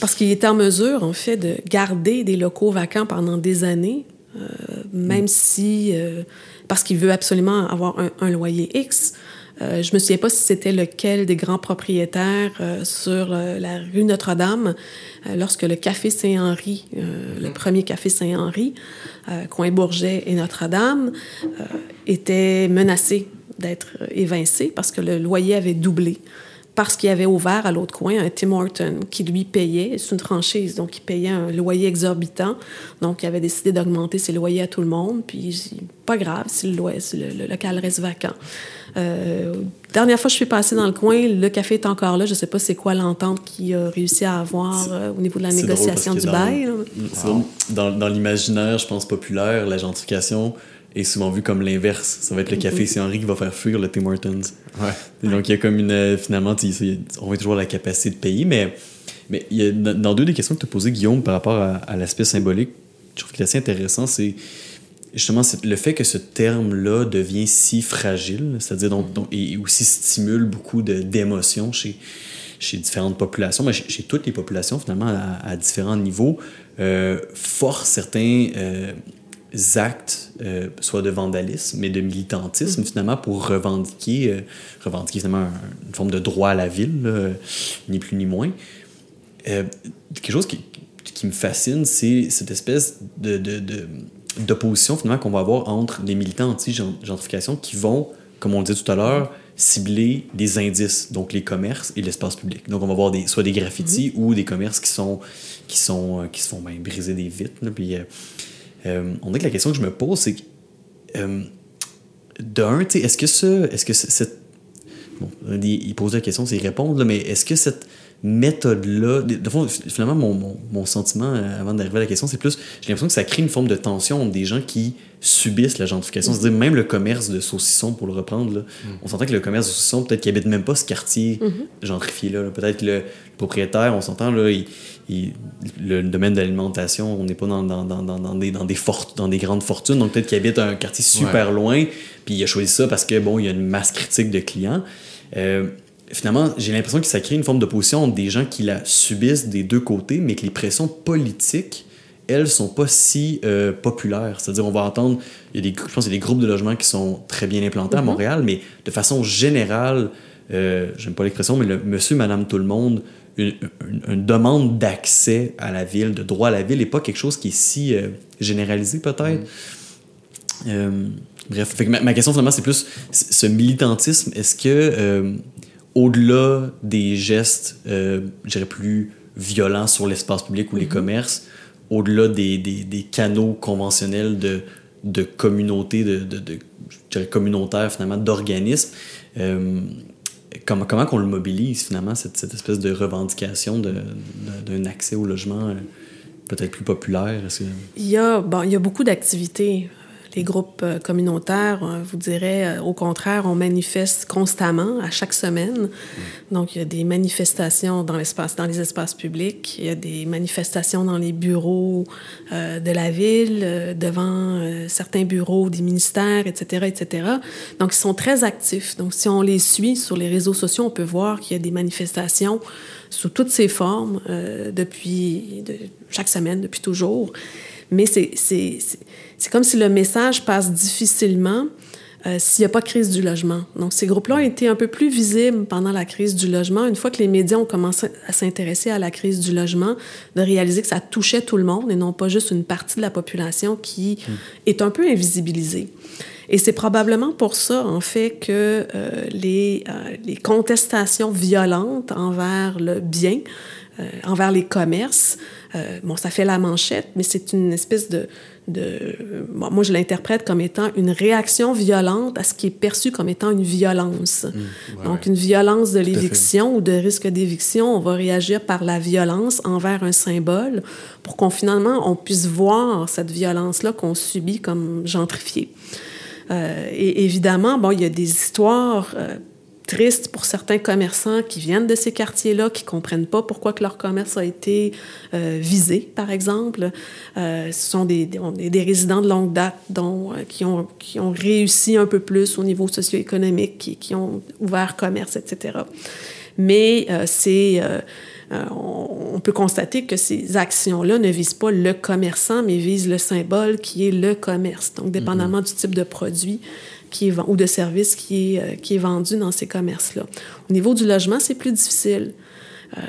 Parce qu'il est en mesure, en fait, de garder des locaux vacants pendant des années, euh, même mm. si... Euh, parce qu'il veut absolument avoir un, un loyer X. Euh, je me souviens pas si c'était lequel des grands propriétaires euh, sur euh, la rue Notre-Dame, lorsque le Café Saint-Henri, le mm. premier Café Saint-Henri, coin Bourget et Notre-Dame, était menacé d'être évincé parce que le loyer avait doublé parce qu'il avait ouvert à l'autre coin un Tim Horton qui lui payait, c'est une franchise, donc il payait un loyer exorbitant. Donc il avait décidé d'augmenter ses loyers à tout le monde, puis pas grave si le, loyer, si le, le local reste vacant. Euh, dernière fois que je suis passée dans le coin, le café est encore là. Je ne sais pas c'est quoi l'entente qu'il a réussi à avoir euh, au niveau de la négociation du bail. Dans, dans, dans l'imaginaire, je pense, populaire, la gentrification, est souvent vu comme l'inverse. Ça va être le café Saint-Henri qui va faire fuir le Tim Hortons. Ouais. Donc, il y a comme une. euh, Finalement, c'est- on va toujours la capacité de payer, mais, mais il y a, dans deux des questions que tu as posées, Guillaume, par rapport à, à l'aspect symbolique, je trouve qu'il est assez intéressant, c'est justement le fait que ce terme-là devient si fragile, c'est-à-dire donc, et aussi stimule beaucoup d'émotions chez, chez différentes populations, mais chez, chez toutes les populations finalement à, différents niveaux, euh, force certains euh, actes, euh, soit de vandalisme, mais de militantisme finalement pour revendiquer, revendiquer finalement un- une forme de droit à la ville, ni plus ni moins. Quelque chose qui, qui me fascine, c'est cette espèce de- d'opposition finalement qu'on va avoir entre les militants anti-gentrification qui vont, comme on le disait tout à l'heure, cibler des indices, donc les commerces et l'espace public. Donc on va voir des, soit des graffitis ou des commerces qui sont qui sont euh, qui se font ben, briser des vitres. là. puis, euh, euh, on dirait que la question que je me pose, c'est que euh, d'un, est-ce que ça, est-ce que cette bon, il pose la question, c'est répondre, là, mais est-ce que cette méthode-là, de fond, finalement, mon, mon, mon sentiment euh, avant d'arriver à la question, c'est plus, j'ai l'impression que ça crée une forme de tension entre des gens qui subissent la gentrification. C'est-à-dire, même le commerce de saucisson, pour le reprendre, là, on s'entend que le commerce de saucisson, peut-être qu'il habite même pas ce quartier gentrifié-là. là. Peut-être que le, le propriétaire, on s'entend, là, il, il- le domaine de l'alimentation, on n'est pas dans, dans, dans, dans, dans des, dans, des fort- dans des grandes fortunes, donc peut-être qu'il habite un quartier super loin, puis il a choisi ça parce que, bon, il y a une masse critique de clients. Euh, finalement, j'ai l'impression que ça crée une forme d'opposition entre des gens qui la subissent des deux côtés, mais que les pressions politiques, elles, sont pas si euh, populaires. C'est-à-dire, on va entendre, il y a des, je pense qu'il y a des groupes de logements qui sont très bien implantés à Montréal, mais de façon générale, euh, j'aime pas l'expression, mais le monsieur, madame, tout le monde, une, une- une demande d'accès à la ville, de droit à la ville, n'est pas quelque chose qui est si euh, généralisé, peut-être. Euh, bref, fait que ma, ma question finalement, c'est plus ce militantisme. Est-ce que, au-delà des gestes, euh, je dirais plus violents sur l'espace public ou les commerces, au-delà des, des, des canaux conventionnels de, de communauté, de, de, de- je dirais communautaire finalement, d'organismes, euh, comment, comment qu'on le mobilise finalement, cette, cette espèce de revendication d'un accès au logement euh, peut-être plus populaire? Que- Il y a, bon, il y a beaucoup d'activités. Les groupes euh, communautaires, euh, vous direz, euh, au contraire, on manifeste constamment, à chaque semaine. Donc, il y a des manifestations dans, l'espace, dans les espaces publics, il y a des manifestations dans les bureaux euh, de la ville, euh, devant euh, certains bureaux des ministères, etc., etc. Donc, ils sont très actifs. Donc, si on les suit sur les réseaux sociaux, on peut voir qu'il y a des manifestations sous toutes ces formes euh, depuis de, chaque semaine, depuis toujours. Mais c'est, c'est, comme si le message passe difficilement euh, s'il n'y a pas de crise du logement. Donc, ces groupes-là ont été un peu plus visibles pendant la crise du logement. Une fois que les médias ont commencé à s'intéresser à la crise du logement, de réaliser que ça touchait tout le monde et non pas juste une partie de la population qui est un peu invisibilisée. Et c'est probablement pour ça, en fait, que euh, les, euh, les contestations violentes envers le bien, envers les commerces, bon, ça fait la manchette, mais c'est une espèce de... de bon, moi, je l'interprète comme étant une réaction violente à ce qui est perçu comme étant une violence. Donc, une violence de l'éviction ou de risque d'éviction, on va réagir par la violence envers un symbole pour qu'on finalement, on puisse voir cette violence-là qu'on subit comme gentrifiée. Euh, et évidemment, bon, il y a des histoires euh, tristes pour certains commerçants qui viennent de ces quartiers-là, qui comprennent pas pourquoi que leur commerce a été euh, visé, par exemple. Euh, ce sont des, des, des résidents de longue date dont, euh, qui, ont, qui ont réussi un peu plus au niveau socio-économique, qui, qui ont ouvert commerce, etc. Mais euh, c'est... euh, on peut constater que ces actions-là ne visent pas le commerçant, mais visent le symbole qui est le commerce. Donc, dépendamment mm -hmm. du type de produit ou de service qui est, qui est vendu dans ces commerces-là. Au niveau du logement, c'est plus difficile. Euh,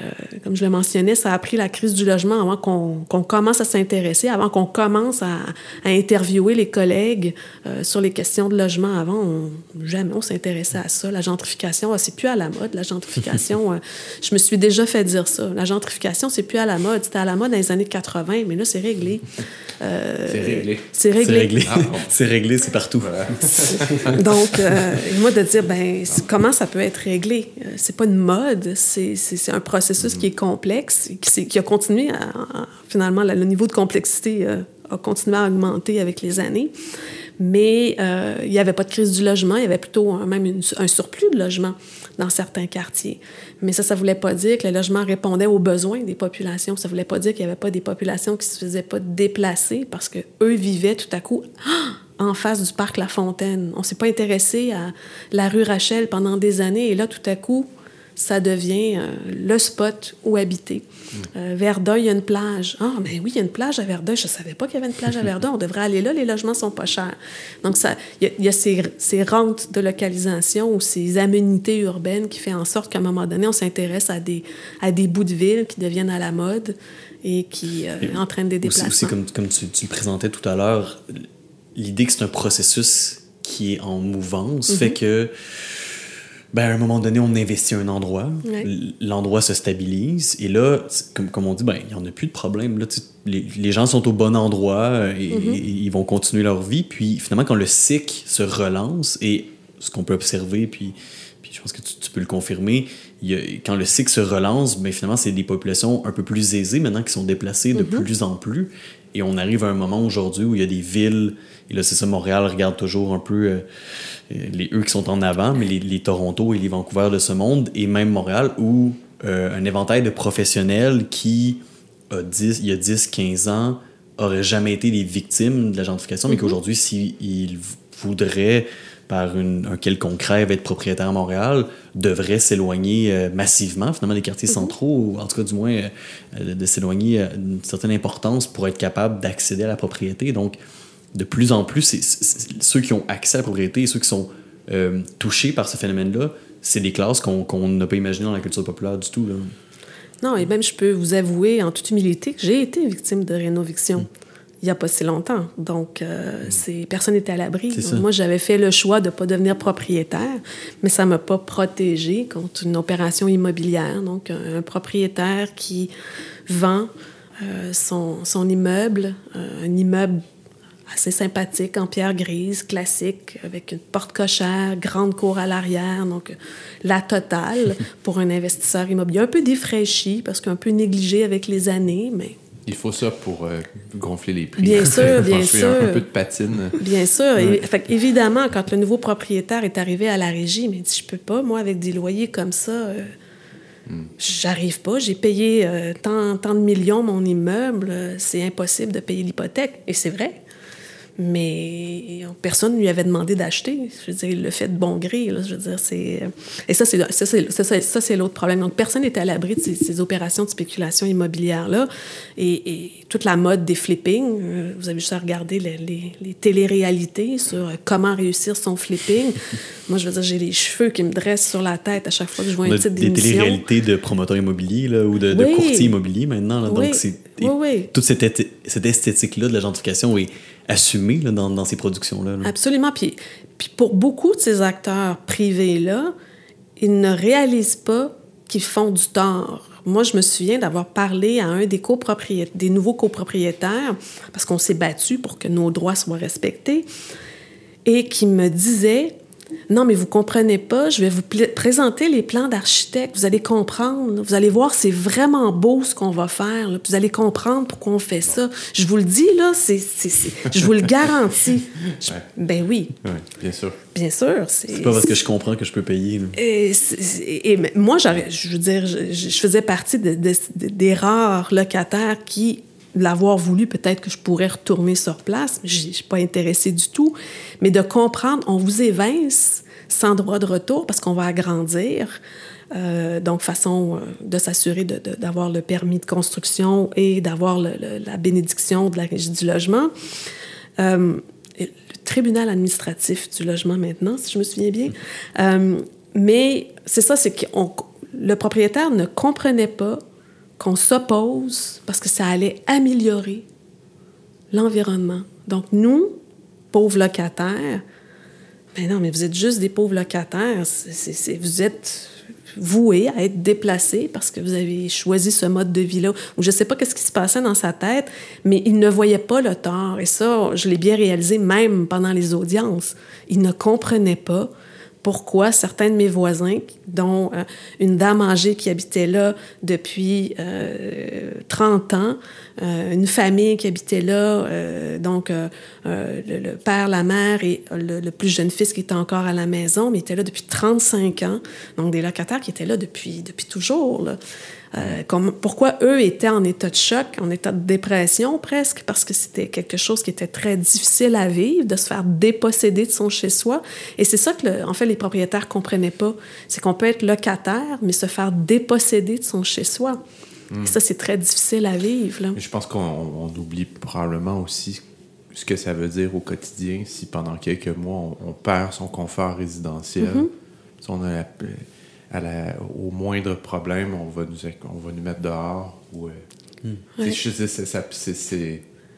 comme je le mentionnais, ça a pris la crise du logement avant qu'on qu commence à s'intéresser, avant qu'on commence à, à, interviewer les collègues euh, sur les questions de logement. Avant, on, jamais on s'intéressait à ça. La gentrification, ah, c'est plus à la mode. La gentrification, [laughs] euh, je me suis déjà fait dire ça. La gentrification, c'est plus à la mode. C'était à la mode dans les années 80, mais là, c'est réglé. c'est réglé. C'est réglé. C'est réglé. Ah, bon. c'est réglé, c'est partout. Voilà. [laughs] Donc, moi, de dire, ben, comment ça peut être réglé? C'est pas une mode, c'est un processus qui est complexe, qui, qui a continué à, à, finalement, le niveau de complexité euh, a continué à augmenter avec les années. Mais euh, il n'y avait pas de crise du logement, il y avait plutôt même un surplus de logement dans certains quartiers. Mais ça, ça ne voulait pas dire que les logements répondaient aux besoins des populations. Ça ne voulait pas dire qu'il n'y avait pas des populations qui ne se faisaient pas déplacer parce qu'eux vivaient tout à coup en face du parc La Fontaine. On ne s'est pas intéressé à la rue Rachel pendant des années et là, tout à coup, ça devient euh, le spot où habiter. Mm. Euh, Verdun, il y a une plage. Ah, ben oui, il y a une plage à Verdun. Je ne savais pas qu'il y avait une plage à [laughs] Verdun. On devrait aller là, les logements sont pas chers. Donc, il y a, ces, ces, rentes de localisation ou ces aménités urbaines qui fait en sorte qu'à un moment donné, on s'intéresse à des, à des bouts de ville qui deviennent à la mode et qui euh, entraînent des déplacements. Aussi, comme, comme tu, tu, le présentais tout à l'heure, l'idée que c'est un processus qui est en mouvance mm-hmm. fait que ben, à un moment donné, on investit un endroit, l'endroit se stabilise, et là, comme, comme on dit, ben, il n'y en a plus de problème. Là, les, les, gens sont au bon endroit euh, mm-hmm. et, ils vont continuer leur vie. Puis finalement, quand le cycle se relance, et ce qu'on peut observer, puis, puis je pense que tu, peux le confirmer, quand le cycle se relance, ben, finalement, c'est des populations un peu plus aisées maintenant qui sont déplacées de mm-hmm. plus en plus. Et on arrive à un moment aujourd'hui où il y a des villes, et là, c'est ça, Montréal regarde toujours un peu. Euh, les eux qui sont en avant, mais les, Toronto et les Vancouver de ce monde, et même Montréal, où euh, un éventail de professionnels qui, a 10, il y a 10-15 ans, auraient jamais été des victimes de la gentrification, mais mm-hmm. qu'aujourd'hui, s'ils voudraient, par une, un quelconque rêve, être propriétaire à Montréal, devraient s'éloigner euh, massivement, finalement, des quartiers mm-hmm. centraux, ou en tout cas, du moins, euh, de s'éloigner d'une certaine importance pour être capable d'accéder à la propriété. Donc, de plus en plus, ceux qui ont accès à la propriété et ceux qui sont euh, touchés par ce phénomène-là, c'est des classes qu'on n'a pas imaginées dans la culture populaire du tout. Là. Non, et même je peux vous avouer en toute humilité que j'ai été victime de rénoviction. Mm. Il n'y a pas si longtemps. Donc, euh, personne n'était à l'abri. Moi, j'avais fait le choix de ne pas devenir propriétaire, mais ça ne m'a pas protégé contre une opération immobilière. Donc, un, propriétaire qui vend euh, son, son, immeuble, un immeuble assez sympathique, en pierre grise, classique, avec une porte cochère, grande cour à l'arrière, donc la totale [laughs] pour un investisseur immobilier. Un peu défraîchi, parce qu'un peu négligé avec les années, mais... Il faut ça pour euh, gonfler les prix. Bien [laughs] sûr, bien sûr. Un, peu de patine. Bien sûr. fait, évidemment, quand le nouveau propriétaire est arrivé à la régie, il m'a dit, je peux pas, moi, avec des loyers comme ça... Euh, hmm. J'arrive pas, j'ai payé euh, tant, tant, de millions mon immeuble, c'est impossible de payer l'hypothèque. Et c'est vrai mais personne ne lui avait demandé d'acheter. Je veux dire, il le fait de bon gré. Là, je veux dire, c'est... Et ça, c'est, ça, c'est, ça, c'est l'autre problème. Donc, personne n'était à l'abri de ces, opérations de spéculation immobilière-là. Et, toute la mode des flipping, euh, vous avez juste à regarder les, les, les téléréalités sur comment réussir son flipping. Moi, je veux dire, j'ai les cheveux qui me dressent sur la tête à chaque fois que je vois un titre d'émission. Des téléréalités de promoteurs immobiliers là, ou de, de courtiers immobiliers maintenant. Là. Donc, c'est... Oui, toute cette, cette esthétique-là de la gentrification est assumé dans, ces productions-là. Absolument. Puis, puis pour beaucoup de ces acteurs privés-là, ils ne réalisent pas qu'ils font du tort. Moi, je me souviens d'avoir parlé à un des, des nouveaux copropriétaires, parce qu'on s'est battu pour que nos droits soient respectés, et qui me disait non, mais vous comprenez pas, je vais vous présenter les plans d'architecte, vous allez comprendre, vous allez voir, c'est vraiment beau ce qu'on va faire, vous allez comprendre pourquoi on fait ça. Je vous le dis, là, c'est, je vous le garantis. Ben oui. bien sûr. Bien sûr. C'est pas parce que je comprends que je peux payer. Et, moi, je veux dire, je, faisais partie des rares locataires qui l'avoir voulu, peut-être que je pourrais retourner sur place. Je ne suis pas intéressée du tout. Mais de comprendre, on vous évince sans droit de retour parce qu'on va agrandir. Euh, donc, façon euh, de s'assurer d'avoir le permis de construction et d'avoir la bénédiction de la régie du logement. Euh, le tribunal administratif du logement maintenant, si je me souviens bien. mais c'est ça, c'est que le propriétaire ne comprenait pas qu'on s'oppose parce que ça allait améliorer l'environnement. Donc, nous, pauvres locataires, ben non, mais vous êtes juste des pauvres locataires. vous êtes voués à être déplacés parce que vous avez choisi ce mode de vie-là. je ne sais pas qu'est-ce qui se passait dans sa tête, mais il ne voyait pas le tort. Et ça, je l'ai bien réalisé même pendant les audiences. Il ne comprenait pas pourquoi certains de mes voisins, dont euh, une dame âgée qui habitait là depuis 30 30 ans, une famille qui habitait là, donc le, père, la mère et le, plus jeune fils qui était encore à la maison, mais était là depuis 35 ans. Donc des locataires qui étaient là depuis, depuis toujours. Là. Euh, pourquoi eux étaient en état de choc, en état de dépression presque, parce que c'était quelque chose qui était très difficile à vivre, de se faire déposséder de son chez-soi. Et c'est ça que, en fait, les propriétaires comprenaient pas. C'est qu'on peut être locataire, mais se faire déposséder de son chez-soi. Et ça, c'est très difficile à vivre. Là. Je pense qu'on oublie probablement aussi ce que ça veut dire au quotidien si pendant quelques mois, on, perd son confort résidentiel. Mm-hmm. Si on a au moindre problème, on va nous, on va nous mettre dehors. Ou,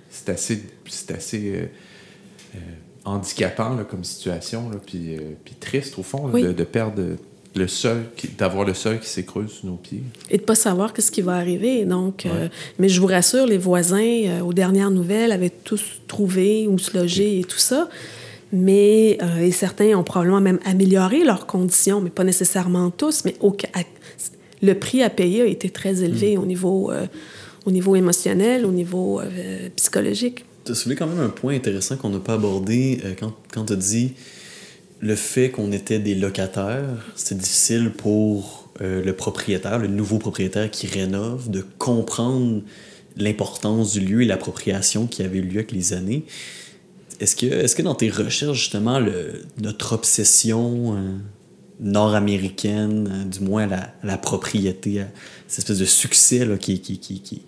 C'est assez, c'est assez euh, euh, handicapant là, comme situation, là, puis, euh, puis triste au fond de, de, perdre le sol, d'avoir le sol qui s'écroule sous nos pieds. Et de pas savoir ce qui va arriver. Donc, mais je vous rassure, les voisins, aux dernières nouvelles, avaient tous trouvé où se loger et tout ça mais euh, et certains ont probablement même amélioré leurs conditions, mais pas nécessairement tous, mais au, le prix à payer a été très élevé mm. au, niveau, euh, au niveau émotionnel, au niveau euh, psychologique. Tu as soulevé quand même un point intéressant qu'on n'a pas abordé quand, quand tu as dit le fait qu'on était des locataires, c'était difficile pour le propriétaire, le nouveau propriétaire qui rénove, de comprendre l'importance du lieu et l'appropriation qui avait eu lieu avec les années. Est-ce que, est que dans tes recherches, justement, le, notre obsession euh, nord-américaine, euh, du moins la, la propriété, euh, cette espèce de succès là, qui, qui, qui, qui,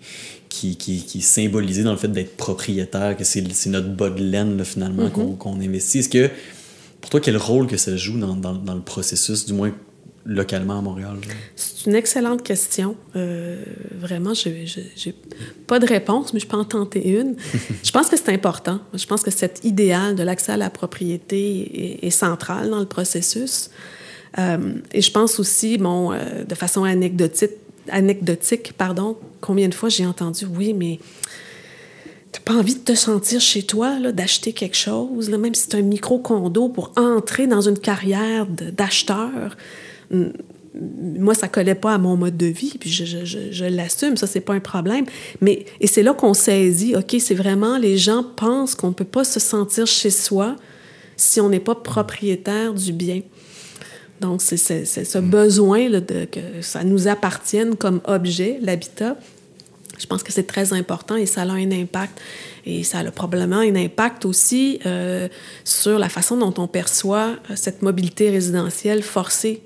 qui, qui, qui, est symbolisé dans le fait d'être propriétaire, que c'est, notre bas de laine, là, finalement, qu'on, mm-hmm. qu'on investit. Est-ce que, pour toi, quel rôle que ça joue dans, dans, dans le processus, du moins localement à Montréal? C'est une excellente question. Euh, vraiment, je n'ai pas de réponse, mais je peux en tenter une. [laughs] je pense que c'est important. Je pense que cet idéal de l'accès à la propriété est, central dans le processus. Euh, et je pense aussi, bon, euh, de façon anecdotique, anecdotique, pardon, combien de fois j'ai entendu, oui, mais t'as pas envie de te sentir chez toi, d'acheter quelque chose, là, même si c'est un micro-condo pour entrer dans une carrière d'acheteur moi, ça collait pas à mon mode de vie, puis je, je, je, l'assume, ça, c'est pas un problème. Mais, et c'est là qu'on saisit, OK, c'est vraiment, les gens pensent qu'on peut pas se sentir chez soi si on n'est pas propriétaire du bien. Donc, c'est ce besoin là, de, que ça nous appartienne comme objet, l'habitat. Je pense que c'est très important et ça a un impact. Et ça a probablement un impact aussi euh, sur la façon dont on perçoit euh, cette mobilité résidentielle forcée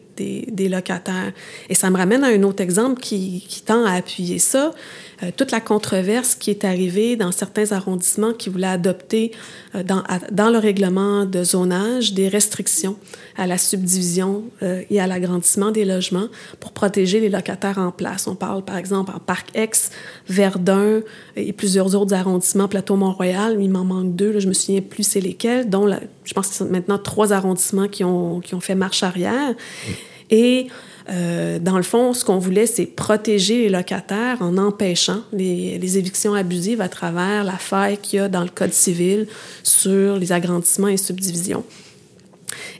des, locataires. Et ça me ramène à un autre exemple qui, tend à appuyer ça. Euh, toute la controverse qui est arrivée dans certains arrondissements qui voulaient adopter euh, dans, le règlement de zonage des restrictions à la subdivision euh, et à l'agrandissement des logements pour protéger les locataires en place. On parle par exemple en Parc X, Verdun et plusieurs autres arrondissements, Plateau-Mont-Royal, il m'en manque deux, là, je me souviens plus c'est lesquels, dont je pense que c'est maintenant trois arrondissements qui ont fait marche arrière. Et euh, dans le fond, ce qu'on voulait, c'est protéger les locataires en empêchant les, évictions abusives à travers la faille qu'il y a dans le Code civil sur les agrandissements et subdivisions.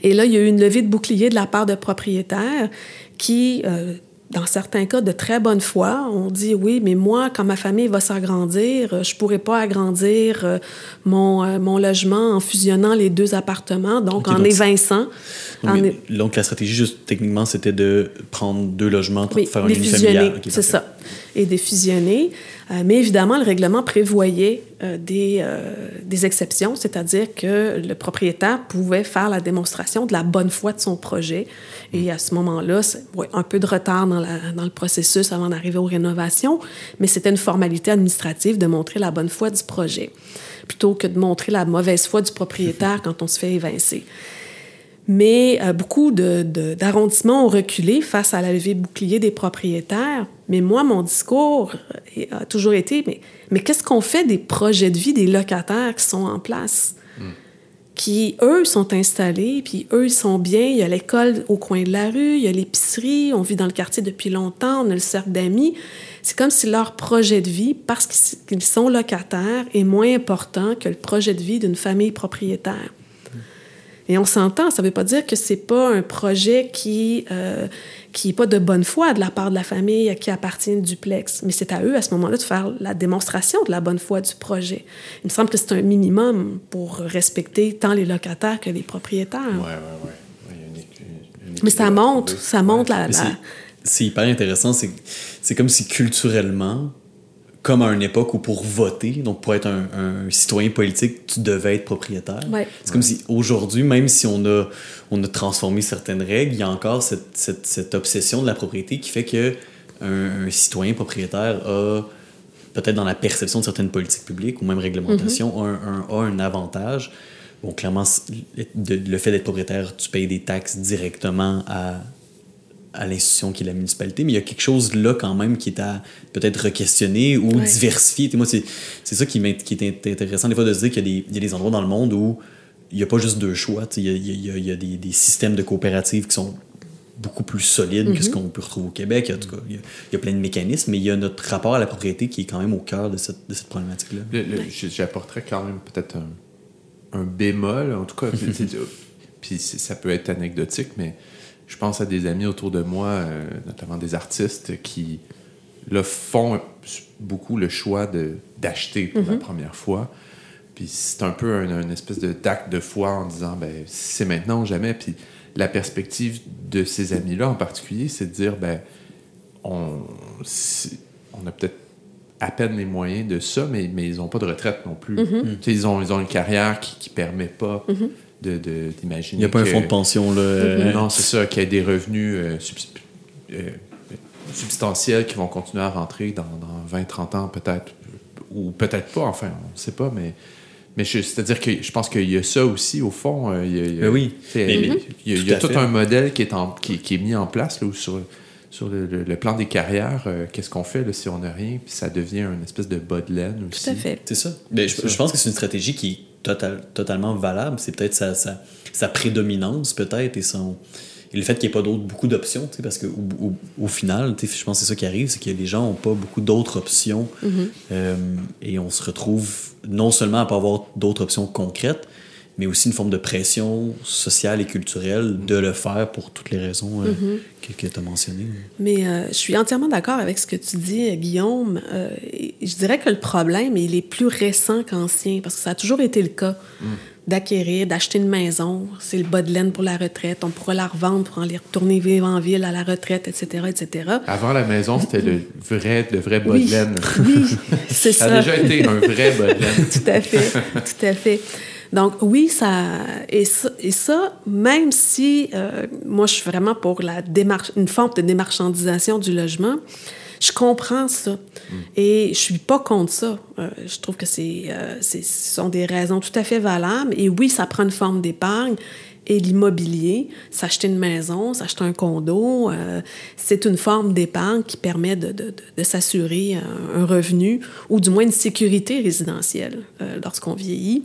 Et là, il y a eu une levée de bouclier de la part de propriétaires qui, euh, dans certains cas de très bonne foi, on dit oui, mais moi, quand ma famille va s'agrandir, euh, je pourrais pas agrandir euh, mon, euh, mon logement en fusionnant les deux appartements, donc en évinçant. Donc, la stratégie, juste techniquement, c'était de prendre deux logements pour faire un unifamilial. c'est ça. Et de fusionner. mais évidemment, le règlement prévoyait des, des exceptions, c'est-à-dire que le propriétaire pouvait faire la démonstration de la bonne foi de son projet. Et à ce moment-là, un peu de retard dans le processus avant d'arriver aux rénovations, mais c'était une formalité administrative de montrer la bonne foi du projet, plutôt que de montrer la mauvaise foi du propriétaire quand on se fait évincer. Mais euh, beaucoup d'arrondissements ont reculé face à la levée bouclier des propriétaires. Mais moi, mon discours a toujours été, mais qu'est-ce qu'on fait des projets de vie des locataires qui sont en place? Qui, eux, sont installés, puis eux, ils sont bien. Il y a l'école au coin de la rue, il y a l'épicerie, on vit dans le quartier depuis longtemps, on a le cercle d'amis. C'est comme si leur projet de vie, parce qu'ils sont locataires, est moins important que le projet de vie d'une famille propriétaire. Et on s'entend, ça ne veut pas dire que c'est pas un projet qui euh, qui n'est pas de bonne foi de la part de la famille à qui appartient le duplex. Mais c'est à eux, à ce moment-là, de faire la démonstration de la bonne foi du projet. Il me semble que c'est un minimum pour respecter tant les locataires que les propriétaires. Oui, oui, oui. Mais ça montre, ça montre la... la... C'est hyper intéressant. C'est comme si culturellement, comme à une époque où pour voter, donc pour être un, un citoyen politique, tu devais être propriétaire. Ouais. C'est comme si aujourd'hui, même si on a, on a transformé certaines règles, il y a encore cette, cette, cette obsession de la propriété qui fait que un, un citoyen propriétaire a, peut-être dans la perception de certaines politiques publiques ou même réglementations, Mm-hmm. un, un, a un avantage. Bon, clairement, le fait d'être propriétaire, tu payes des taxes directement à, à l'institution qui est la municipalité, mais il y a quelque chose là quand même qui est à peut-être re-questionner ou Ouais. diversifier. Tu sais, moi, c'est c'est ça qui, qui est intéressant des fois de se dire qu'il y, a des- il y a des endroits dans le monde où il n'y a pas juste deux choix. Tu sais, Il y a, il y a- il y a des, des systèmes de coopératives qui sont beaucoup plus solides que ce qu'on peut retrouver au Québec. En tout cas, il y, a, il y a plein de mécanismes, mais il y a notre rapport à la propriété qui est quand même au cœur de cette, de cette problématique-là. J'apporterais quand même peut-être un, un bémol, en tout cas. puis ça peut être anecdotique, mais je pense à des amis autour de moi, euh, notamment des artistes, qui font beaucoup le choix d'acheter pour la première fois. Puis c'est un peu un, un espèce de d'acte de foi en disant ben c'est maintenant ou jamais. Puis la perspective de ces amis-là en particulier, c'est de dire ben on, on a peut-être à peine les moyens de ça, mais, mais ils n'ont pas de retraite non plus. Sais, Ils, ont, ils ont une carrière qui ne permet pas de, de- d'imaginer. Il n'y a pas un fonds de pension. Là, euh, Non, c'est ça, qu'il y ait des revenus euh, euh, substantiels qui vont continuer à rentrer dans, dans 20-30 ans, peut-être. Ou peut-être pas, enfin, on ne sait pas, mais. Mais je- c'est-à-dire que je pense qu'il y a ça aussi, au fond. euh, il y a- a- Ben oui. Mais- il y a- mais- il y a, tout il y a à tout fait. un modèle qui est, en- qui, qui est mis en place là, où sur, sur le, le- le plan des carrières. euh, qu'est-ce qu'on fait là, si on n'a rien? Puis ça devient une espèce de bas de laine aussi. Tout à fait. C'est ça. Mais je, ça. je pense que c'est une stratégie qui total- totalement valable. C'est peut-être sa, sa, sa prédominance, peut-être, et, son, et le fait qu'il n'y ait pas d'autres, beaucoup d'options, tu sais, parce qu'au au, au final, tu sais, je pense que c'est ça qui arrive, c'est que les gens n'ont pas beaucoup d'autres options euh, et on se retrouve non seulement à pas avoir d'autres options concrètes, mais aussi une forme de pression sociale et culturelle de le faire pour toutes les raisons euh, que, que tu as mentionnées. Mais euh, je suis entièrement d'accord avec ce que tu dis, euh, Guillaume. Euh, je dirais que le problème, il est plus récent qu'ancien, parce que ça a toujours été le cas d'acquérir, d'acheter une maison. C'est le bas de laine pour la retraite. On pourra la revendre pour aller retourner vivre en ville à la retraite, etc., etc. Avant la maison, c'était le vrai, le vrai bas Oui. de laine. Oui, c'est ça ça. a déjà été un vrai bas de laine. [laughs] tout à fait, tout à fait. Donc oui, ça et ça, et ça même si euh, moi je suis vraiment pour la démarche, une forme de démarchandisation du logement, je comprends ça et je suis pas contre ça. Euh, je trouve que c'est, euh, c'est, ce sont des raisons tout à fait valables et oui, ça prend une forme d'épargne. Et l'immobilier, s'acheter une maison, s'acheter un condo, euh, c'est une forme d'épargne qui permet de, de, de, de s'assurer un, un revenu ou du moins une sécurité résidentielle lorsqu'on vieillit.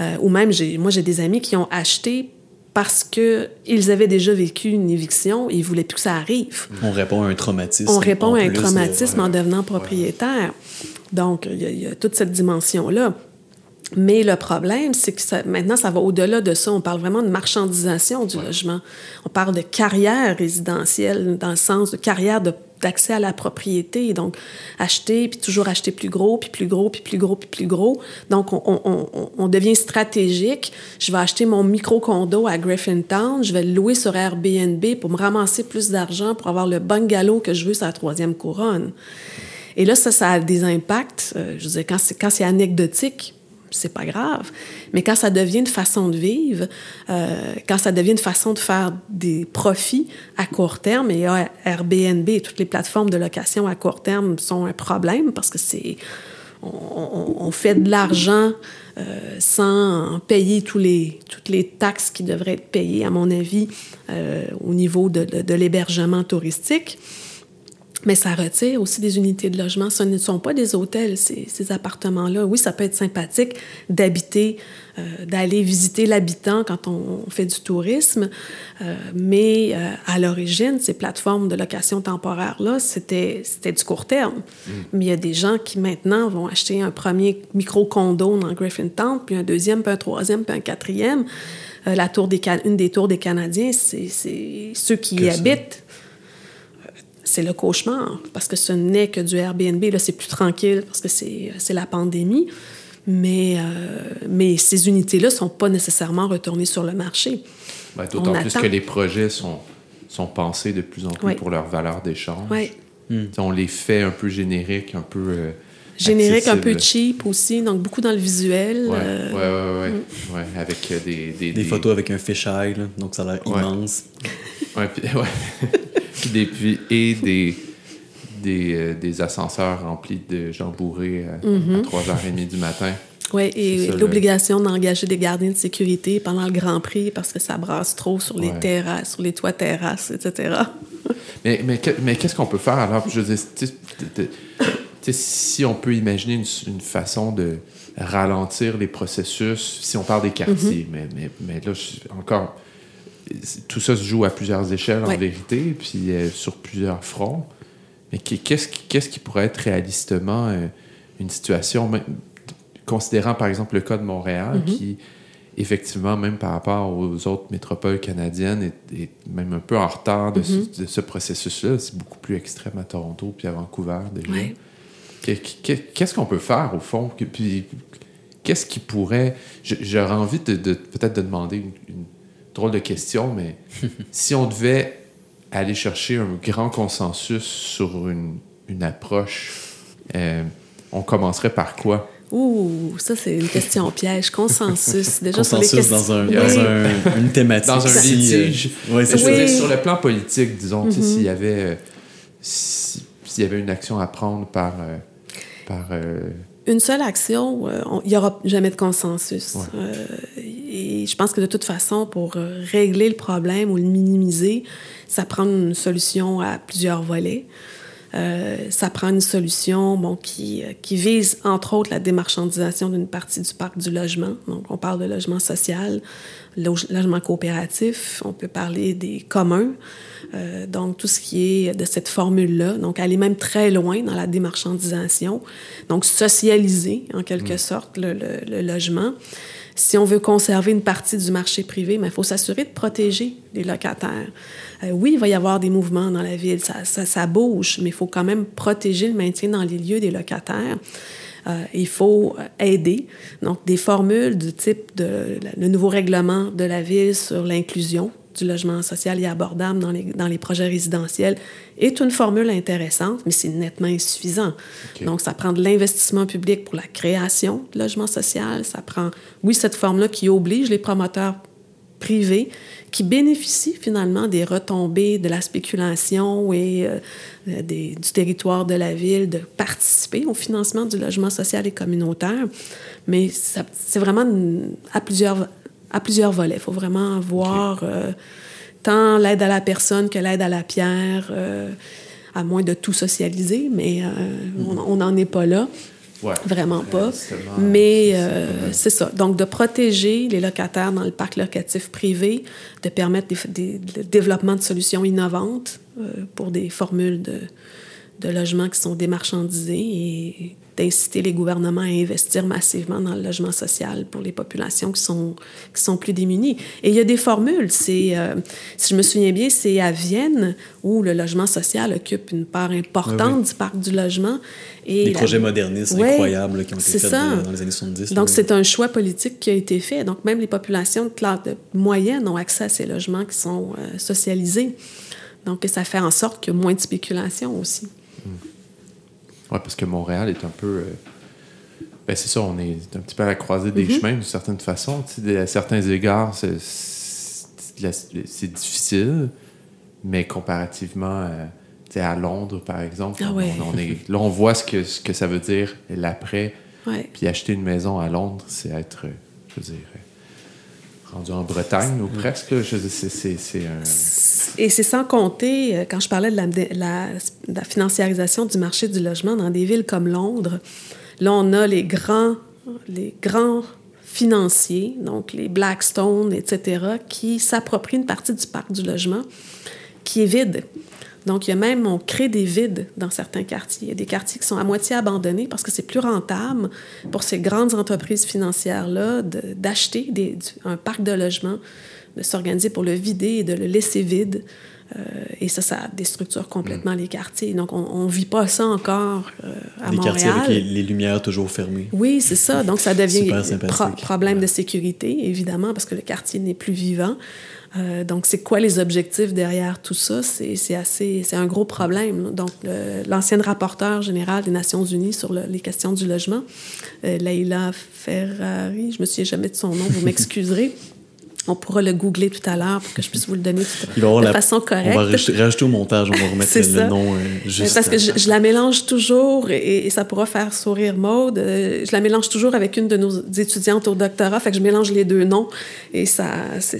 Euh, ou même, moi, j'ai des amis qui ont acheté parce qu'ils avaient déjà vécu une éviction et ils ne voulaient plus que ça arrive. On répond à un traumatisme. On répond à un traumatisme en devenant propriétaire. Donc, il y, a- il y a toute cette dimension-là. Mais le problème, c'est que ça- maintenant, ça va au-delà de ça. On parle vraiment de marchandisation du logement. On parle de carrière résidentielle dans le sens de carrière de- d'accès à la propriété. Donc, acheter, puis toujours acheter plus gros, puis plus gros, puis plus gros, puis plus gros. Donc, on, on- on- on devient stratégique. Je vais acheter mon micro-condo à Griffintown. Je vais le louer sur Airbnb pour me ramasser plus d'argent pour avoir le bungalow que je veux sur la troisième couronne. Et là, ça, ça a des impacts. euh, je veux dire, quand c'est, quand c'est anecdotique, c'est pas grave. Mais quand ça devient une façon de vivre, euh, quand ça devient une façon de faire des profits à court terme, et Airbnb et toutes les plateformes de location à court terme sont un problème parce que c'est on, fait de l'argent euh, sans payer tous les, toutes les taxes qui devraient être payées, à mon avis, euh, au niveau de- de l'hébergement touristique. Mais ça retire aussi des unités de logement. Ce ne sont pas des hôtels, ces, ces appartements-là. Oui, ça peut être sympathique d'habiter, euh, d'aller visiter l'habitant quand on, on fait du tourisme, euh, mais euh, à l'origine, ces plateformes de location temporaire-là, c'était c'était du court terme. Mais il y a des gens qui maintenant vont acheter un premier micro-condo dans Griffintown, puis un deuxième, puis un troisième, puis un quatrième. la tour des une des tours des Canadiens, c'est ceux qui y habitent. C'est le cauchemar parce que ce n'est que du Airbnb. Là, c'est plus tranquille parce que c'est la pandémie. Mais, mais ces unités-là ne sont pas nécessairement retournées sur le marché. Ben, d'autant plus que les projets sont, sont pensés de plus en plus pour leur valeur d'échange. On les fait un peu génériques, un peu. Euh, Générique, un peu cheap aussi, donc beaucoup dans le visuel. Ouais, euh, ouais, ouais, mm. ouais, avec euh, des, des, des, photos avec un fisheye, donc ça a l'air immense. ouais, puis, [laughs] puis des, et des, des, des, ascenseurs remplis de gens bourrés à, mm-hmm. à 3h30 du matin. Oui, et l'obligation d'engager des gardiens de sécurité pendant le Grand Prix parce que ça brasse trop sur les terrasses, sur les toits terrasses, etc. [laughs] mais mais, mais qu'est-ce qu'on peut faire alors? Je veux si on peut imaginer une, façon de ralentir les processus, si on parle des quartiers, mm-hmm. mais, mais, mais, là, encore, tout ça se joue à plusieurs échelles en vérité, puis euh, sur plusieurs fronts. Mais qu'est-ce qui, qui pourrait être réalistement euh, une situation, considérant par exemple le cas de Montréal, mm-hmm. qui effectivement, même par rapport aux autres métropoles canadiennes, est, même un peu en retard de ce, mm-hmm. processus-là. C'est beaucoup plus extrême à Toronto puis à Vancouver déjà. Qu'est-ce qu'on peut faire au fond? Puis qu'est-ce qui pourrait. J'aurais envie de, peut-être de demander une, drôle de question, mais [laughs] si on devait aller chercher un grand consensus sur une, approche, euh, on commencerait par quoi? Ouh, ça, c'est une question [laughs] piège. Consensus. Déjà, Consensus sur les dans, un, dans un, une thématique. Dans un litige. Euh, oui. Sur le plan politique, disons, mm-hmm. s'il y avait... Euh, s'il y avait une action à prendre par... Euh, par une seule action, il n'y aura jamais de consensus. et je pense que de toute façon, pour régler le problème ou le minimiser, ça prend une solution à plusieurs volets. Euh, ça prend une solution bon, qui, euh, qui, vise, entre autres, la démarchandisation d'une partie du parc du logement. Donc, on parle de logement social, logement coopératif, on peut parler des communs. Euh, donc, tout ce qui est de cette formule-là. Donc, aller même très loin dans la démarchandisation. Donc, socialiser, en quelque mmh. sorte, le, le, logement. Si on veut conserver une partie du marché privé, il faut s'assurer de protéger les locataires. Euh, oui, il va y avoir des mouvements dans la ville, ça, bouge, mais il faut quand même protéger le maintien dans les lieux des locataires. Euh, il faut aider. Donc, des formules du type de le nouveau règlement de la ville sur l'inclusion du logement social et abordable dans les, dans les projets résidentiels est une formule intéressante, mais c'est nettement insuffisant. Donc, ça prend de l'investissement public pour la création de logement social. Ça prend, oui, cette forme-là qui oblige les promoteurs privés qui bénéficient finalement des retombées de la spéculation et euh, des, du territoire de la ville de participer au financement du logement social et communautaire. Mais c'est vraiment à plusieurs, à plusieurs volets. Il faut vraiment voir euh, tant l'aide à la personne que l'aide à la pierre, euh, à moins de tout socialiser, mais mm-hmm. on n'en est pas là. Vraiment pas. Mais euh, c'est ça. Donc, de protéger les locataires dans le parc locatif privé, de permettre des, le développement de solutions innovantes euh, pour des formules de, de logements qui sont démarchandisés et d'inciter les gouvernements à investir massivement dans le logement social pour les populations qui sont, qui sont plus démunies. Et il y a des formules. C'est, euh, si je me souviens bien, c'est à Vienne où le logement social occupe une part importante du parc du logement. Et des projets modernistes incroyables qui ont été faits dans les années 70. Donc, c'est un choix politique qui a été fait. Donc, même les populations de classe moyenne ont accès à ces logements qui sont euh, socialisés. Donc, ça fait en sorte qu'il y a moins de spéculation aussi. Parce que Montréal est un peu. Euh, ben c'est ça, on est un petit peu à la croisée des mm-hmm. chemins d'une certaine façon. à certains égards, c'est difficile, mais comparativement à, Londres, par exemple, ah on, est, là, on voit ce que, ce que ça veut dire l'après. Puis acheter une maison à Londres, c'est être, je veux dire, en Bretagne ou presque. C'est un et c'est sans compter, euh, quand je parlais de la, la, financiarisation du marché du logement dans des villes comme Londres, là, on a les grands, les grands financiers, donc les Blackstone, etc., qui s'approprient une partie du parc du logement qui est vide. Donc, il y a même, on crée des vides dans certains quartiers. Il y a des quartiers qui sont à moitié abandonnés parce que c'est plus rentable pour ces grandes entreprises financières-là d'acheter un parc de logements, de s'organiser pour le vider et de le laisser vide. Euh, et ça, ça déstructure complètement mm. les quartiers. Donc, on ne vit pas ça encore euh, à les Montréal. quartiers avec les, lumières toujours fermées. Oui, c'est ça. Donc, ça devient un problème de sécurité, évidemment, parce que le quartier n'est plus vivant. Euh, donc, c'est quoi les objectifs derrière tout ça? C'est assez, c'est un gros problème. Donc, l'ancienne rapporteure générale des Nations Unies sur les questions du logement, euh, Leila Ferrari, je me souviens jamais de son nom, vous [laughs] m'excuserez. On pourra le googler tout à l'heure pour que je puisse vous le donner de façon correcte. On va rajouter, au montage, on va remettre le, nom euh, juste. Parce que je, la mélange toujours, et, ça pourra faire sourire Maude, euh, je la mélange toujours avec une de nos étudiantes au doctorat, fait que je mélange les deux noms, et ça, c'est...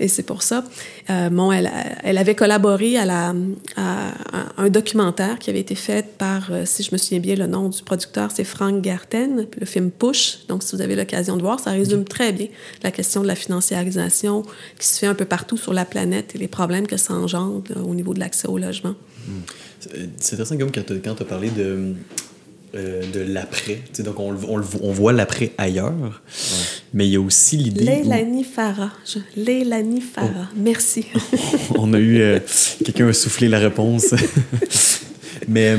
Et c'est pour ça. Euh, bon, elle, elle, avait collaboré à, la, à, un documentaire qui avait été fait par, euh, si je me souviens bien, le nom du producteur, c'est Frank Garten, le film Push. Donc, si vous avez l'occasion de voir, ça résume très bien la question de la financiarisation qui se fait un peu partout sur la planète et les problèmes que ça engendre euh, au niveau de l'accès au logement. C'est intéressant, comme quand tu as parlé de euh, de l'après. Donc, on, on, on voit l'après ailleurs. Mais il y a aussi l'idée. Leilani Farah. Leilani Farah. Oh. Merci. [laughs] on a eu. Euh, quelqu'un a soufflé la réponse. [laughs] mais,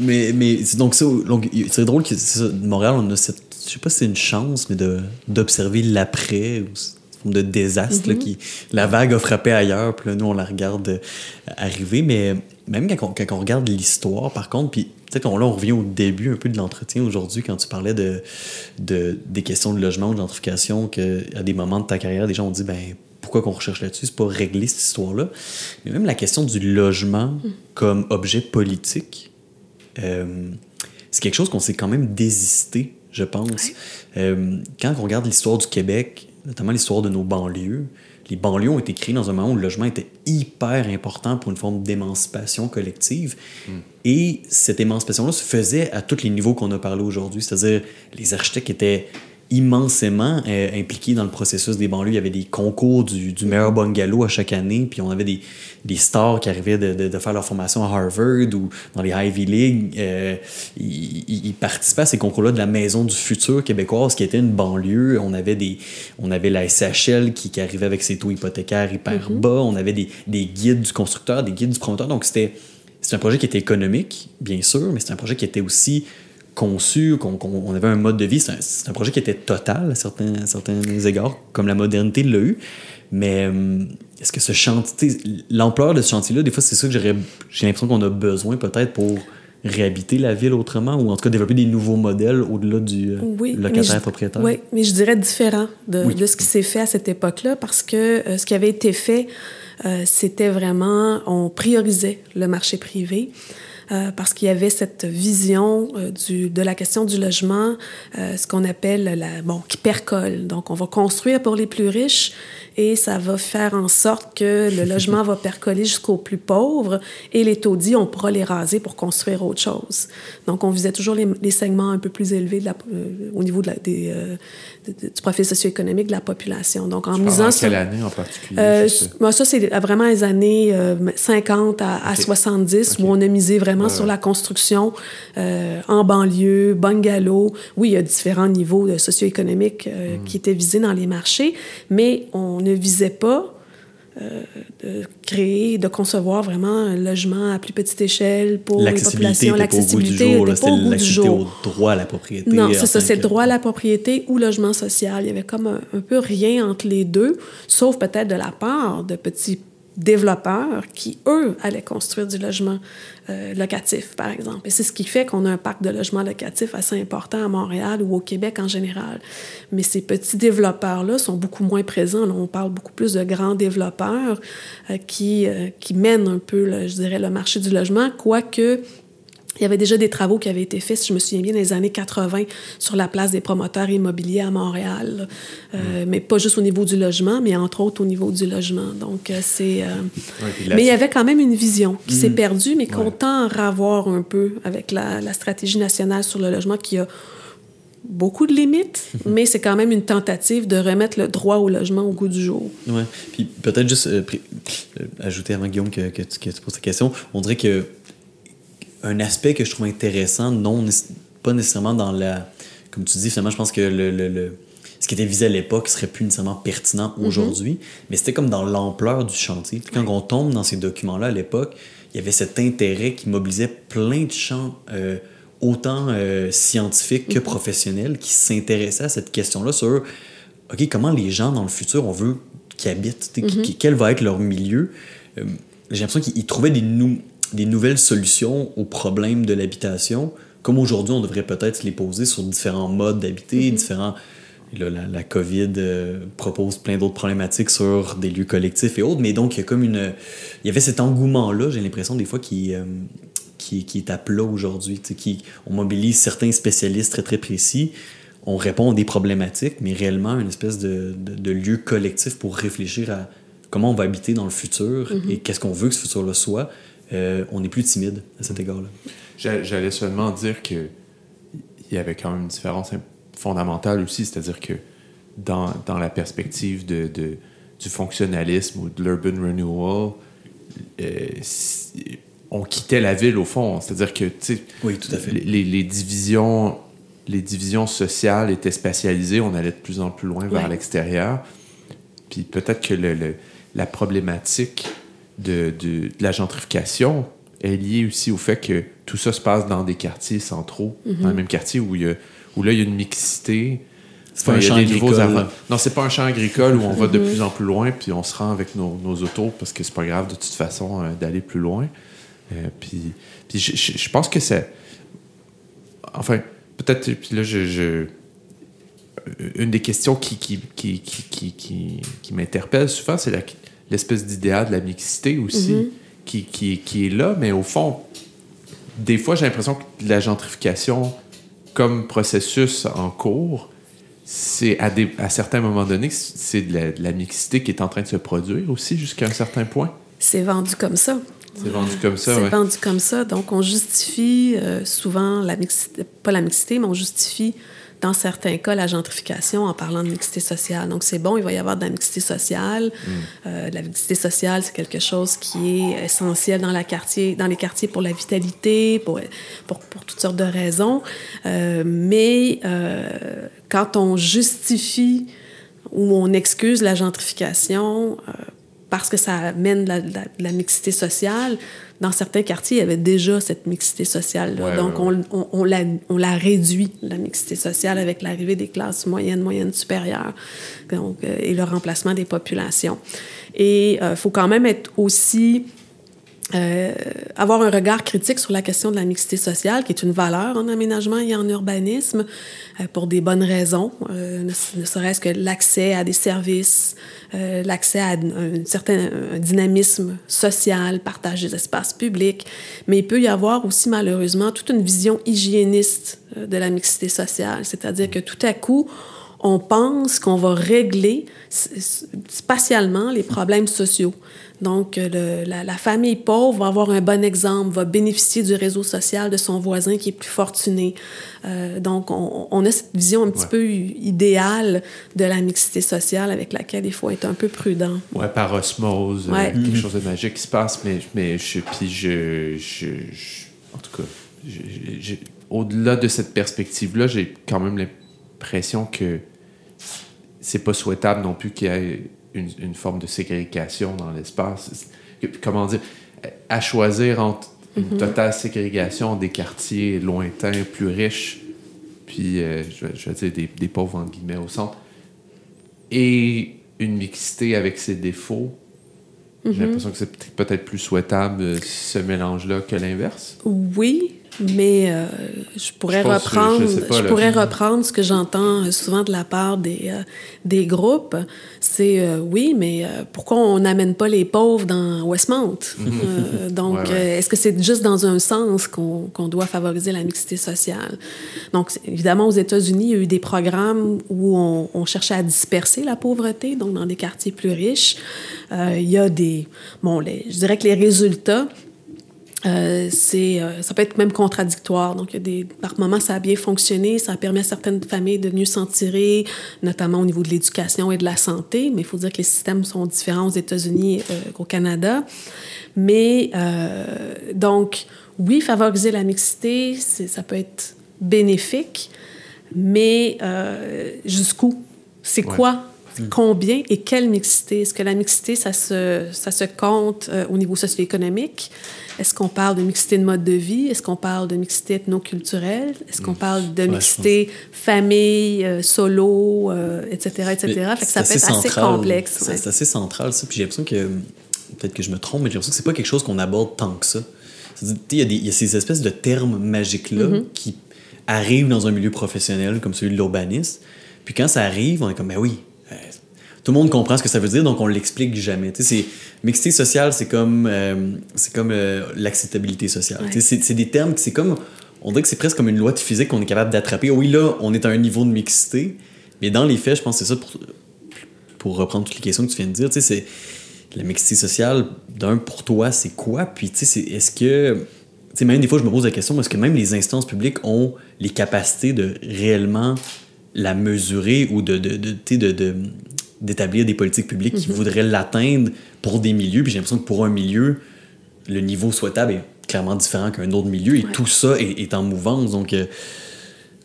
mais, mais donc, c'est drôle que Montréal, on a cette. Je sais pas si c'est une chance, mais d'observer l'après de désastre mm-hmm. qui la vague a frappé ailleurs puis là, nous on la regarde euh, arriver mais même quand on, quand on regarde l'histoire par contre puis peut-être qu'on là, on revient au début un peu de l'entretien aujourd'hui quand tu parlais de, de, des questions de logement, de gentrification, qu'à des moments de ta carrière, des gens ont dit, ben pourquoi qu'on recherche là-dessus? C'est pas régler cette histoire-là. Mais même la question du logement mm. comme objet politique, euh, c'est quelque chose qu'on s'est quand même désisté, je pense. Euh, quand on regarde l'histoire du Québec, notamment l'histoire de nos banlieues, les banlieues ont été créées dans un moment où le logement était hyper important pour une forme d'émancipation collective. Hmm. Et cette émancipation-là se faisait à tous les niveaux qu'on a parlé aujourd'hui. C'est-à-dire, les architectes étaient immensément euh, impliqués dans le processus des banlieues. Il y avait des concours du, du meilleur bungalow à chaque année, puis on avait des, des stars qui arrivaient de, de, de, faire leur formation à Harvard ou dans les Ivy League. Euh, ils, ils, participaient à ces concours-là de la Maison du futur québécoise, qui était une banlieue. On avait, des, on avait la SHL qui, qui arrivait avec ses taux hypothécaires hyper mm-hmm. bas. On avait des, des guides du constructeur, des guides du promoteur. Donc, c'était un projet qui était économique, bien sûr, mais c'était un projet qui était aussi conçu, qu'on avait un mode de vie. C'est un, projet qui était total à certains, certains égards, comme la modernité l'a eu. Mais euh, est-ce que ce chantier, l'ampleur de ce chantier-là, des fois, c'est ça que j'ai l'impression qu'on a besoin peut-être pour réhabiter la ville autrement ou en tout cas développer des nouveaux modèles au-delà du euh, locataire propriétaire? Oui, mais je dirais différent de, de ce qui s'est fait à cette époque-là parce que euh, ce qui avait été fait, c'était vraiment, on priorisait le marché privé. Euh, parce qu'il y avait cette vision euh, du, de la question du logement, euh, ce qu'on appelle la, bon, qui percole. Donc, on va construire pour les plus riches et ça va faire en sorte que le logement va percoler jusqu'aux plus pauvres et les taudis, on pourra les raser pour construire autre chose. Donc, on visait toujours les, les segments un peu plus élevés de la, au niveau de la, des, du profil socio-économique de la population. Donc, en misant sur... quelle année en particulier? Euh, ça, c'est vraiment les années 50 à, à 70 où on a misé vraiment sur la construction euh, en banlieue, bungalow. Oui, il y a différents niveaux socio-économiques euh, mm. qui étaient visés dans les marchés, mais on ne visait pas euh, de créer, de concevoir vraiment un logement à plus petite échelle pour les populations. L'accessibilité pas au goût du jour. au droit à la propriété. Non, c'est ça, c'est le droit à la propriété ou logement social. Il y avait comme un, un peu rien entre les deux, sauf peut-être de la part de petits développeurs qui, eux, allaient construire du logement euh, locatif, par exemple. Et c'est ce qui fait qu'on a un parc de logement locatif assez important à Montréal ou au Québec en général. Mais ces petits développeurs-là sont beaucoup moins présents. on parle beaucoup plus de grands développeurs euh, qui, euh, qui mènent un peu, je dirais, le marché du logement, quoique il y avait déjà des travaux qui avaient été faits, si je me souviens bien, dans les années 80 sur la place des promoteurs immobiliers à Montréal. Euh, mais pas juste au niveau du logement, mais entre autres au niveau du logement. Donc, euh, c'est... Euh, mais il y avait quand même une vision qui s'est mm. perdue, mais qu'on tend à revoir un peu avec la, la, stratégie nationale sur le logement qui a beaucoup de limites, [laughs] mais c'est quand même une tentative de remettre le droit au logement au goût du jour. Oui. Puis peut-être juste euh, ajouter avant, Guillaume, que, que, tu, que tu poses ta question, on dirait que un aspect que je trouve intéressant, non pas nécessairement dans la. Comme tu dis, finalement, je pense que le, le, ce qui était visé à l'époque serait plus nécessairement pertinent mm-hmm. aujourd'hui, mais c'était comme dans l'ampleur du chantier. Quand on tombe dans ces documents-là à l'époque, il y avait cet intérêt qui mobilisait plein de champs. Euh, autant euh, scientifiques que mm-hmm. professionnels qui s'intéressaient à cette question-là sur OK, comment les gens dans le futur, on veut qu'ils habitent, mm-hmm. quel va être leur milieu? Euh, j'ai l'impression qu'ils trouvaient des, des nouvelles solutions aux problèmes de l'habitation, comme aujourd'hui, on devrait peut-être les poser sur différents modes d'habiter, mm-hmm. différents. Là, la, COVID euh, propose plein d'autres problématiques sur des lieux collectifs et autres, mais donc il y a comme une. Il y avait cet engouement-là, j'ai l'impression des fois, qui, qui, qui, est à plat aujourd'hui. On mobilise certains spécialistes très très précis, on répond à des problématiques, mais réellement une espèce de, de, lieu collectif pour réfléchir à comment on va habiter dans le futur mm-hmm. et qu'est-ce qu'on veut que ce futur-là soit. Euh, on est plus timide à cet égard-là. J'allais seulement dire que il y avait quand même une différence fondamentale aussi, c'est-à-dire que dans, dans, la perspective de, de, du fonctionnalisme ou de l'urban renewal, euh, on quittait la ville au fond. C'est-à-dire que, tu oui, tout à fait. Les, les, divisions, les divisions sociales étaient spatialisées. On allait de plus en plus loin vers l'extérieur. Puis peut-être que le, la problématique de, de, la gentrification est liée aussi au fait que tout ça se passe dans des quartiers centraux, dans le mhm. même quartier où, il y a, où là, il y a une mixité. C'est pas un champ agricole. Non, c'est pas un champ agricole où on va de mhm. plus en plus loin, puis on se rend avec nos, nos autos parce que c'est pas grave de toute façon euh, d'aller plus loin. Euh, puis, puis je, pense que c'est. Enfin, peut-être. Puis là, je, une des questions qui, qui, qui, qui, qui, qui m'interpelle souvent, c'est l'espèce d'idéal de la mixité aussi, mm-hmm. qui, qui, qui, est là, mais au fond, des fois, j'ai l'impression que la gentrification, comme processus en cours, c'est à, des, à certains moments donnés, c'est de la, de la mixité qui est en train de se produire aussi jusqu'à un certain point. C'est vendu comme ça. C'est vendu comme ça, C'est vendu comme ça. Donc, on justifie euh, souvent la mixité, pas la mixité, mais on justifie dans certains cas la gentrification en parlant de mixité sociale. Donc, c'est bon, il va y avoir de la mixité sociale. Mm. Euh, la mixité sociale, c'est quelque chose qui est essentiel dans, la quartier, dans les quartiers pour la vitalité, pour, pour, pour toutes sortes de raisons. Euh, mais quand on justifie ou on excuse la gentrification parce que ça amène la, la, mixité sociale. Dans certains quartiers, il y avait déjà cette mixité sociale-là. Donc, On, on, on, la, on, la, réduit, la mixité sociale, avec l'arrivée des classes moyennes, moyennes supérieures donc, euh, et le remplacement des populations. Et il euh, faut quand même être aussi euh, avoir un regard critique sur la question de la mixité sociale, qui est une valeur en aménagement et en urbanisme, euh, pour des bonnes raisons, euh, ne, serait-ce que l'accès à des services, euh, l'accès à un, certain dynamisme social, partage des espaces publics, mais il peut y avoir aussi malheureusement toute une vision hygiéniste de la mixité sociale, c'est-à-dire que tout à coup, on pense qu'on va régler spatialement les problèmes sociaux. Donc, le, la, la, famille pauvre va avoir un bon exemple, va bénéficier du réseau social de son voisin qui est plus fortuné. Euh, donc, on, on, a cette vision un petit peu idéale de la mixité sociale avec laquelle il faut être un peu prudent. Ouais, par osmose, euh, ouais. quelque chose de magique qui se passe, mais, mais je, puis je, je, en tout cas, au-delà de cette perspective-là, j'ai quand même l'impression que c'est pas souhaitable non plus qu'il y ait une, forme de ségrégation dans l'espace. Comment dire, à choisir entre une mhm. totale ségrégation des quartiers lointains, plus riches, puis euh, je, je, vais dire des, pauvres entre guillemets au centre, et une mixité avec ses défauts. J'ai mhm. l'impression que c'est peut-être plus souhaitable euh, ce mélange-là que l'inverse. Oui, mais euh, je pourrais reprendre, je, pourrais reprendre ce que j'entends souvent de la part des, euh, des groupes. C'est euh, oui, mais pourquoi on n'amène pas les pauvres dans Westmount? Mhm. [laughs] donc, est-ce que c'est juste dans un sens qu'on doit favoriser la mixité sociale? Donc, évidemment, aux États-Unis, il y a eu des programmes où on, on, cherchait à disperser la pauvreté, donc dans des quartiers plus riches. il y a des... Bon, les, je dirais que les résultats euh, c'est, euh, ça peut être même contradictoire. Donc, il y a des, par moments, ça a bien fonctionné, ça a permis à certaines familles de mieux s'en tirer, notamment au niveau de l'éducation et de la santé. Mais il faut dire que les systèmes sont différents aux États-Unis euh, qu'au Canada. Mais donc, oui, favoriser la mixité, ça peut être bénéfique, mais jusqu'où? C'est quoi Mm. Combien et quelle mixité? Est-ce que la mixité, ça se, ça se compte euh, au niveau socio-économique? Est-ce qu'on parle de mixité de mode de vie? Est-ce qu'on parle de mixité ethno-culturelle? Est-ce qu'on mm. parle de mixité famille, euh, solo, etc., euh, etc.? Fait que ça peut être assez complexe. C'est assez central, ça. Puis j'ai l'impression que, peut-être que je me trompe, mais j'ai l'impression que c'est pas quelque chose qu'on aborde tant que ça. Il y, y, a ces espèces de termes magiques-là mm-hmm. qui arrivent dans un milieu professionnel comme celui de l'urbanisme. Puis quand ça arrive, on est comme, ben oui, tout le monde comprend ce que ça veut dire, donc on l'explique jamais. C'est, mixité sociale, c'est comme, euh, c'est comme euh, l'acceptabilité sociale. C'est, des termes, c'est comme, on dirait que c'est presque comme une loi de physique qu'on est capable d'attraper. Oui, là, on est à un niveau de mixité, mais dans les faits, je pense que c'est ça pour, pour reprendre toutes les questions que tu viens de dire. C'est la mixité sociale, d'un, pour toi, c'est quoi? Puis, tu sais, est-ce que. Tu même des fois, je me pose la question, est-ce que même les instances publiques ont les capacités de réellement la mesurer ou de, de, de, de d'établir des politiques publiques qui mhm. voudraient l'atteindre pour des milieux. Puis j'ai l'impression que pour un milieu, le niveau souhaitable est clairement différent qu'un autre milieu et tout ça est, en mouvance. Donc, euh,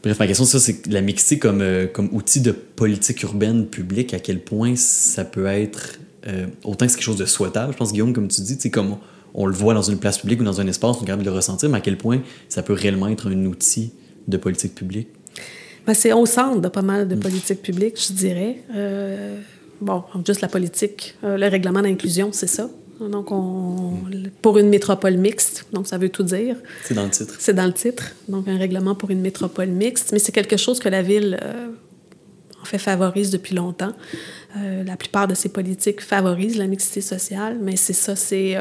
bref, ma question, ça, c'est la mixité comme, euh, comme outil de politique urbaine publique, à quel point ça peut être, euh, autant que c'est quelque chose de souhaitable, je pense, Guillaume, comme tu dis, comme on, le voit dans une place publique ou dans un espace, on est capable de le ressentir, mais à quel point ça peut réellement être un outil de politique publique? Ben, c'est au centre de pas mal de mm. politiques publiques, je dirais. Euh, bon, juste la politique, euh, le règlement d'inclusion, c'est ça. Donc, on, pour une métropole mixte, donc ça veut tout dire. C'est dans le titre. C'est dans le titre. Donc, un règlement pour une métropole mixte, mais c'est quelque chose que la ville, euh, en fait, favorise depuis longtemps. la plupart de ces politiques favorisent la mixité sociale, mais c'est ça, c'est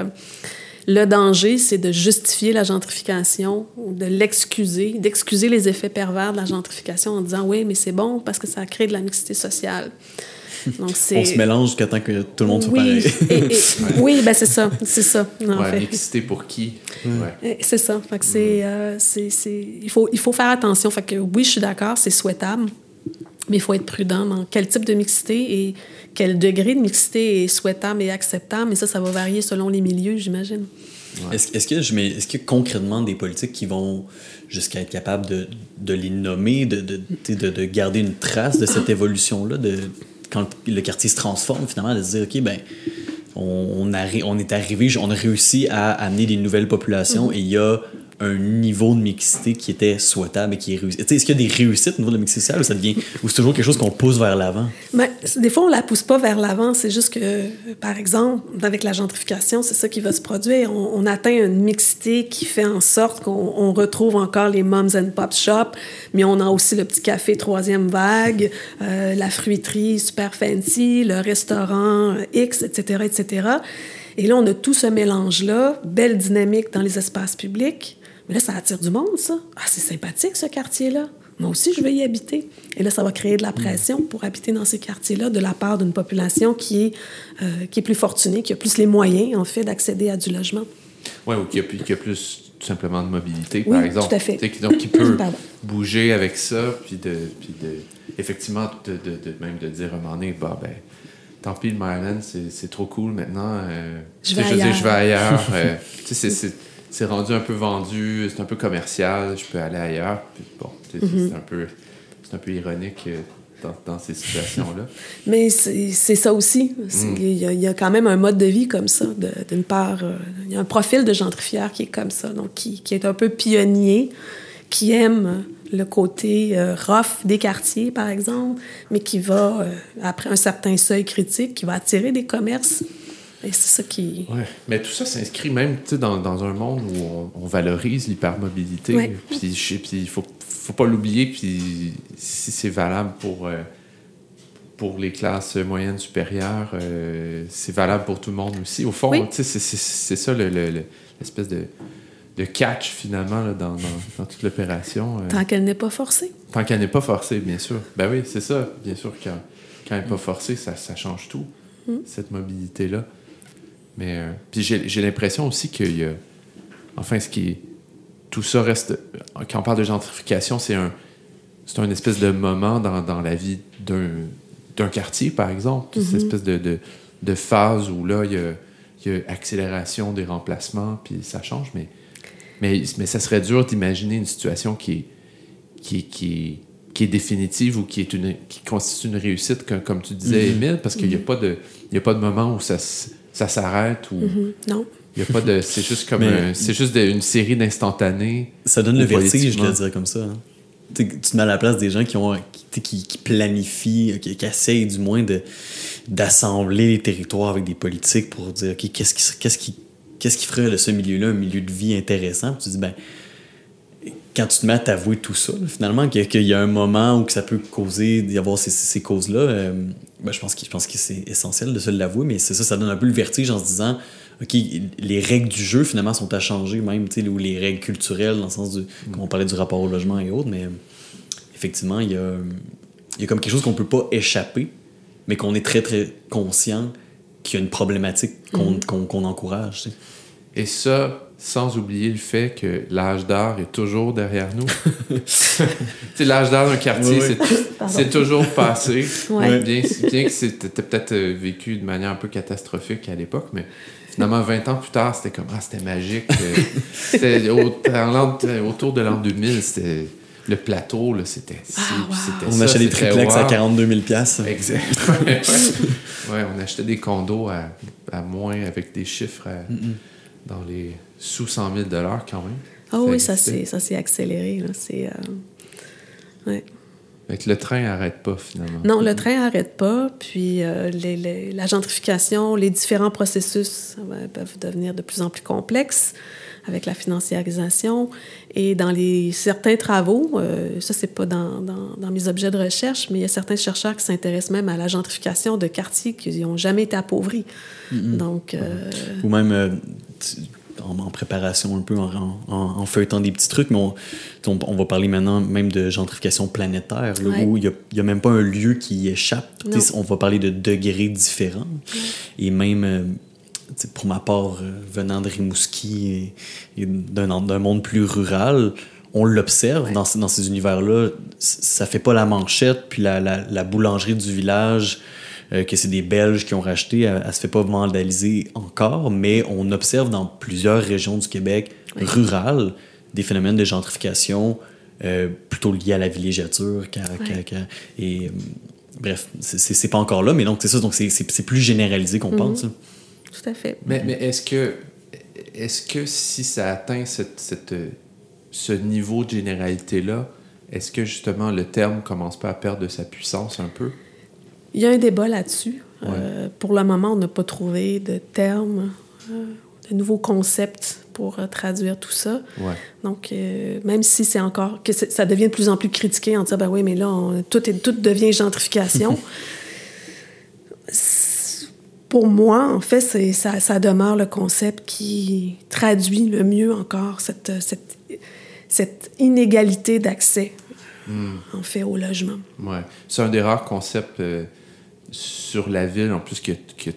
le danger, c'est de justifier la gentrification, de l'excuser, d'excuser les effets pervers de la gentrification en disant oui, mais c'est bon parce que ça crée de la mixité sociale. [laughs] Donc, On se mélange jusqu'à temps que tout le monde soit pareil. [laughs] oui, ben c'est ça, c'est ça. En Mixité pour qui? Ouais. C'est ça. Fait que c'est, euh, il, faut, il faut faire attention. Fait que oui, je suis d'accord, c'est souhaitable, mais il faut être prudent dans quel type de mixité et quel degré de mixité est souhaitable et acceptable. Mais ça, ça va varier selon les milieux, j'imagine. Est-ce que je mets, est-ce que concrètement des politiques qui vont jusqu'à être capables de, de les nommer, de, de, de, de, garder une trace de cette évolution-là, de quand le quartier se transforme finalement, de se dire ok ben on, on, on est arrivé, on a réussi à amener des nouvelles populations mm-hmm. et il y a un niveau de mixité qui était souhaitable et qui est réussi. Est-ce qu'il y a des réussites au niveau de la mixité sociale ou ça devient ou c'est toujours quelque chose qu'on pousse vers l'avant? Ben, des fois, on la pousse pas vers l'avant. C'est juste que, par exemple, avec la gentrification, c'est ça qui va se produire. On, atteint une mixité qui fait en sorte qu'on retrouve encore les moms and pop shops, mais on a aussi le petit café troisième vague, euh, la fruiterie super fancy, le restaurant X, etc., etc. Et là, on a tout ce mélange-là, belle dynamique dans les espaces publics, mais là, ça attire du monde, ça. Ah, c'est sympathique, ce quartier-là. Moi aussi, je veux y habiter. Et là, ça va créer de la pression pour habiter dans ces quartiers-là de la part d'une population qui est, euh, qui est plus fortunée, qui a plus les moyens, en fait, d'accéder à du logement. Oui, ou qui a, qui a plus tout simplement de mobilité, par exemple. Tout à fait. Donc, qui peut [laughs] bouger avec ça, puis de, puis de effectivement, de, de, même de dire à un moment donné, bah, ben, tant pis, le Maryland, c'est trop cool maintenant. Euh, je, vais je, je vais ailleurs. euh, [laughs] c'est c'est rendu un peu vendu, c'est un peu commercial, je peux aller ailleurs. bon, c'est mhm. un, peu, un peu ironique euh, dans, dans ces situations-là. [laughs] Mais c'est ça aussi. Mm. Il y, y, a quand même un mode de vie comme ça. D'une part, euh, il y a un profil de gentrifière qui est comme ça, donc qui, qui est un peu pionnier, qui aime le côté euh, rough des quartiers, par exemple, mais qui va, après un certain seuil critique, qui va attirer des commerces c'est ça qui. Ouais. Mais tout ça s'inscrit même dans, dans un monde où on, valorise l'hypermobilité. Puis il ne faut, faut pas l'oublier. Puis si c'est valable pour, euh, pour les classes moyennes supérieures, euh, c'est valable pour tout le monde aussi. Au fond, c'est ça l'espèce de, de catch finalement là, dans, dans, toute l'opération. Euh. Tant qu'elle n'est pas forcée. Tant qu'elle n'est pas forcée, bien sûr. Ben oui, c'est ça. Bien sûr, quand, quand elle n'est pas forcée, ça, ça change tout, mm. cette mobilité-là. Mais euh, puis j'ai l'impression aussi qu'il y a, enfin, ce qui tout ça reste. Quand on parle de gentrification, c'est un, c'est un espèce de moment dans, dans la vie d'un, d'un quartier, par exemple. Cette espèce de, de, de phase où là, il y a, il y a accélération des remplacements, puis ça change, mais, mais, mais ça serait dur d'imaginer une situation qui est, qui, qui, qui est définitive ou qui, est une, qui constitue une réussite, comme, comme tu disais, Émile, parce qu'il n'y a, pas de- il y a pas de moment où ça, s- ça s'arrête ou Mhm. Non. il y a pas de. C'est juste comme c'est juste de- une série d'instantanés. Ça donne le vertige, je le dirais comme ça. hein. Tu te mets à la place des gens qui ont qui, qui, qui planifient, qui, qui essayent du moins de d'assembler les territoires avec des politiques pour dire ok qu'est-ce qui qu'est-ce qui qu'est-ce qui ferait de ce milieu-là un milieu de vie intéressant? Puis tu dis ben quand tu te mets à t'avouer tout ça, là, finalement, qu'il y, a- qu'il y a un moment où que ça peut causer d'y avoir ces, ces causes-là, euh, ben, je pense que, je pense que c'est essentiel de se l'avouer, mais c'est ça, ça donne un peu le vertige en se disant, OK, les règles du jeu, finalement, sont à changer, même, tu sais, ou les règles culturelles, dans le sens du. Comme on parlait du rapport au logement et autres, mais effectivement, il y a, y a comme quelque chose qu'on peut pas échapper, mais qu'on est très, très conscient qu'il y a une problématique qu'on qu'on encourage. Et ça, sans oublier le fait que l'âge d'or est toujours derrière nous. l'âge d'or d'un quartier, Oui, oui. c'est- [laughs] toujours passé. Ouais. Bien, bien que c'était peut-être euh, vécu de manière un peu catastrophique à l'époque, mais finalement, 20 ans plus tard, c'était comme, ah, c'était magique. euh, [laughs] c'était au- l'an- autour de l'an 2000, c'était le plateau, là, c'était Ah, wow. puis c'était On ça, achète des triplex à wow. 42 000 piastres. Exact. Ouais, [laughs] ouais. Ouais, on achetait des condos à, à moins avec des chiffres à- dans les sous 100 000 quand même. Ah oui, ça s'est accéléré. là. C'est, euh, ouais. Fait que le train n'arrête pas finalement. Non, le train n'arrête pas. Puis euh, les- les- la gentrification, les différents processus euh, peuvent devenir de plus en plus complexes avec la financiarisation. Et dans les, certains travaux, euh, ça, c'est pas dans, dans, dans mes objets de recherche, mais il y a certains chercheurs qui s'intéressent même à la gentrification de quartiers qui n'ont jamais été appauvris. Donc, euh, Ou même euh, tu- en, en préparation un peu, en, en, en feuilletant des petits trucs, mais on, on, on va parler maintenant même de gentrification planétaire, là, Ouais. où il n'y a, même pas un lieu qui échappe. On va parler de degrés différents. Et même, euh, pour ma part, euh, venant de Rimouski et, et d'un monde plus rural, on l'observe dans, ce- dans ces univers-là. Ça fait pas la manchette, puis la, la, la boulangerie du village, euh, que c'est des Belges qui ont racheté, elle, elle se fait pas vandaliser encore, mais on observe dans plusieurs régions du Québec Oui. rurales des phénomènes de gentrification euh, plutôt liés à la villégiature. qu'à- qu'à- Ouais. qu'à- et euh, bref, c'est- c'est c'est pas encore là, mais donc c'est ça, donc c'est- plus généralisé qu'on pense. là. tout à fait. Mais, mais est-ce que est-ce que si ça atteint cette, cette, ce niveau de généralité-là, est-ce que justement le terme commence pas à perdre de sa puissance un peu? Il y a un débat là-dessus. Euh, pour le moment, on n'a pas trouvé de terme, euh, de nouveaux concepts pour euh, traduire tout ça. Ouais. Donc, euh, même si c'est encore que ça devient de plus en plus critiqué en disant ben oui, mais là, on- tout, est, tout devient gentrification. [laughs] Pour moi, en fait, ça, ça demeure le concept qui traduit le mieux encore cette, cette, cette inégalité d'accès, en fait, au logement. Ouais. C'est un des rares concepts sur la ville, en plus, qui a, qui a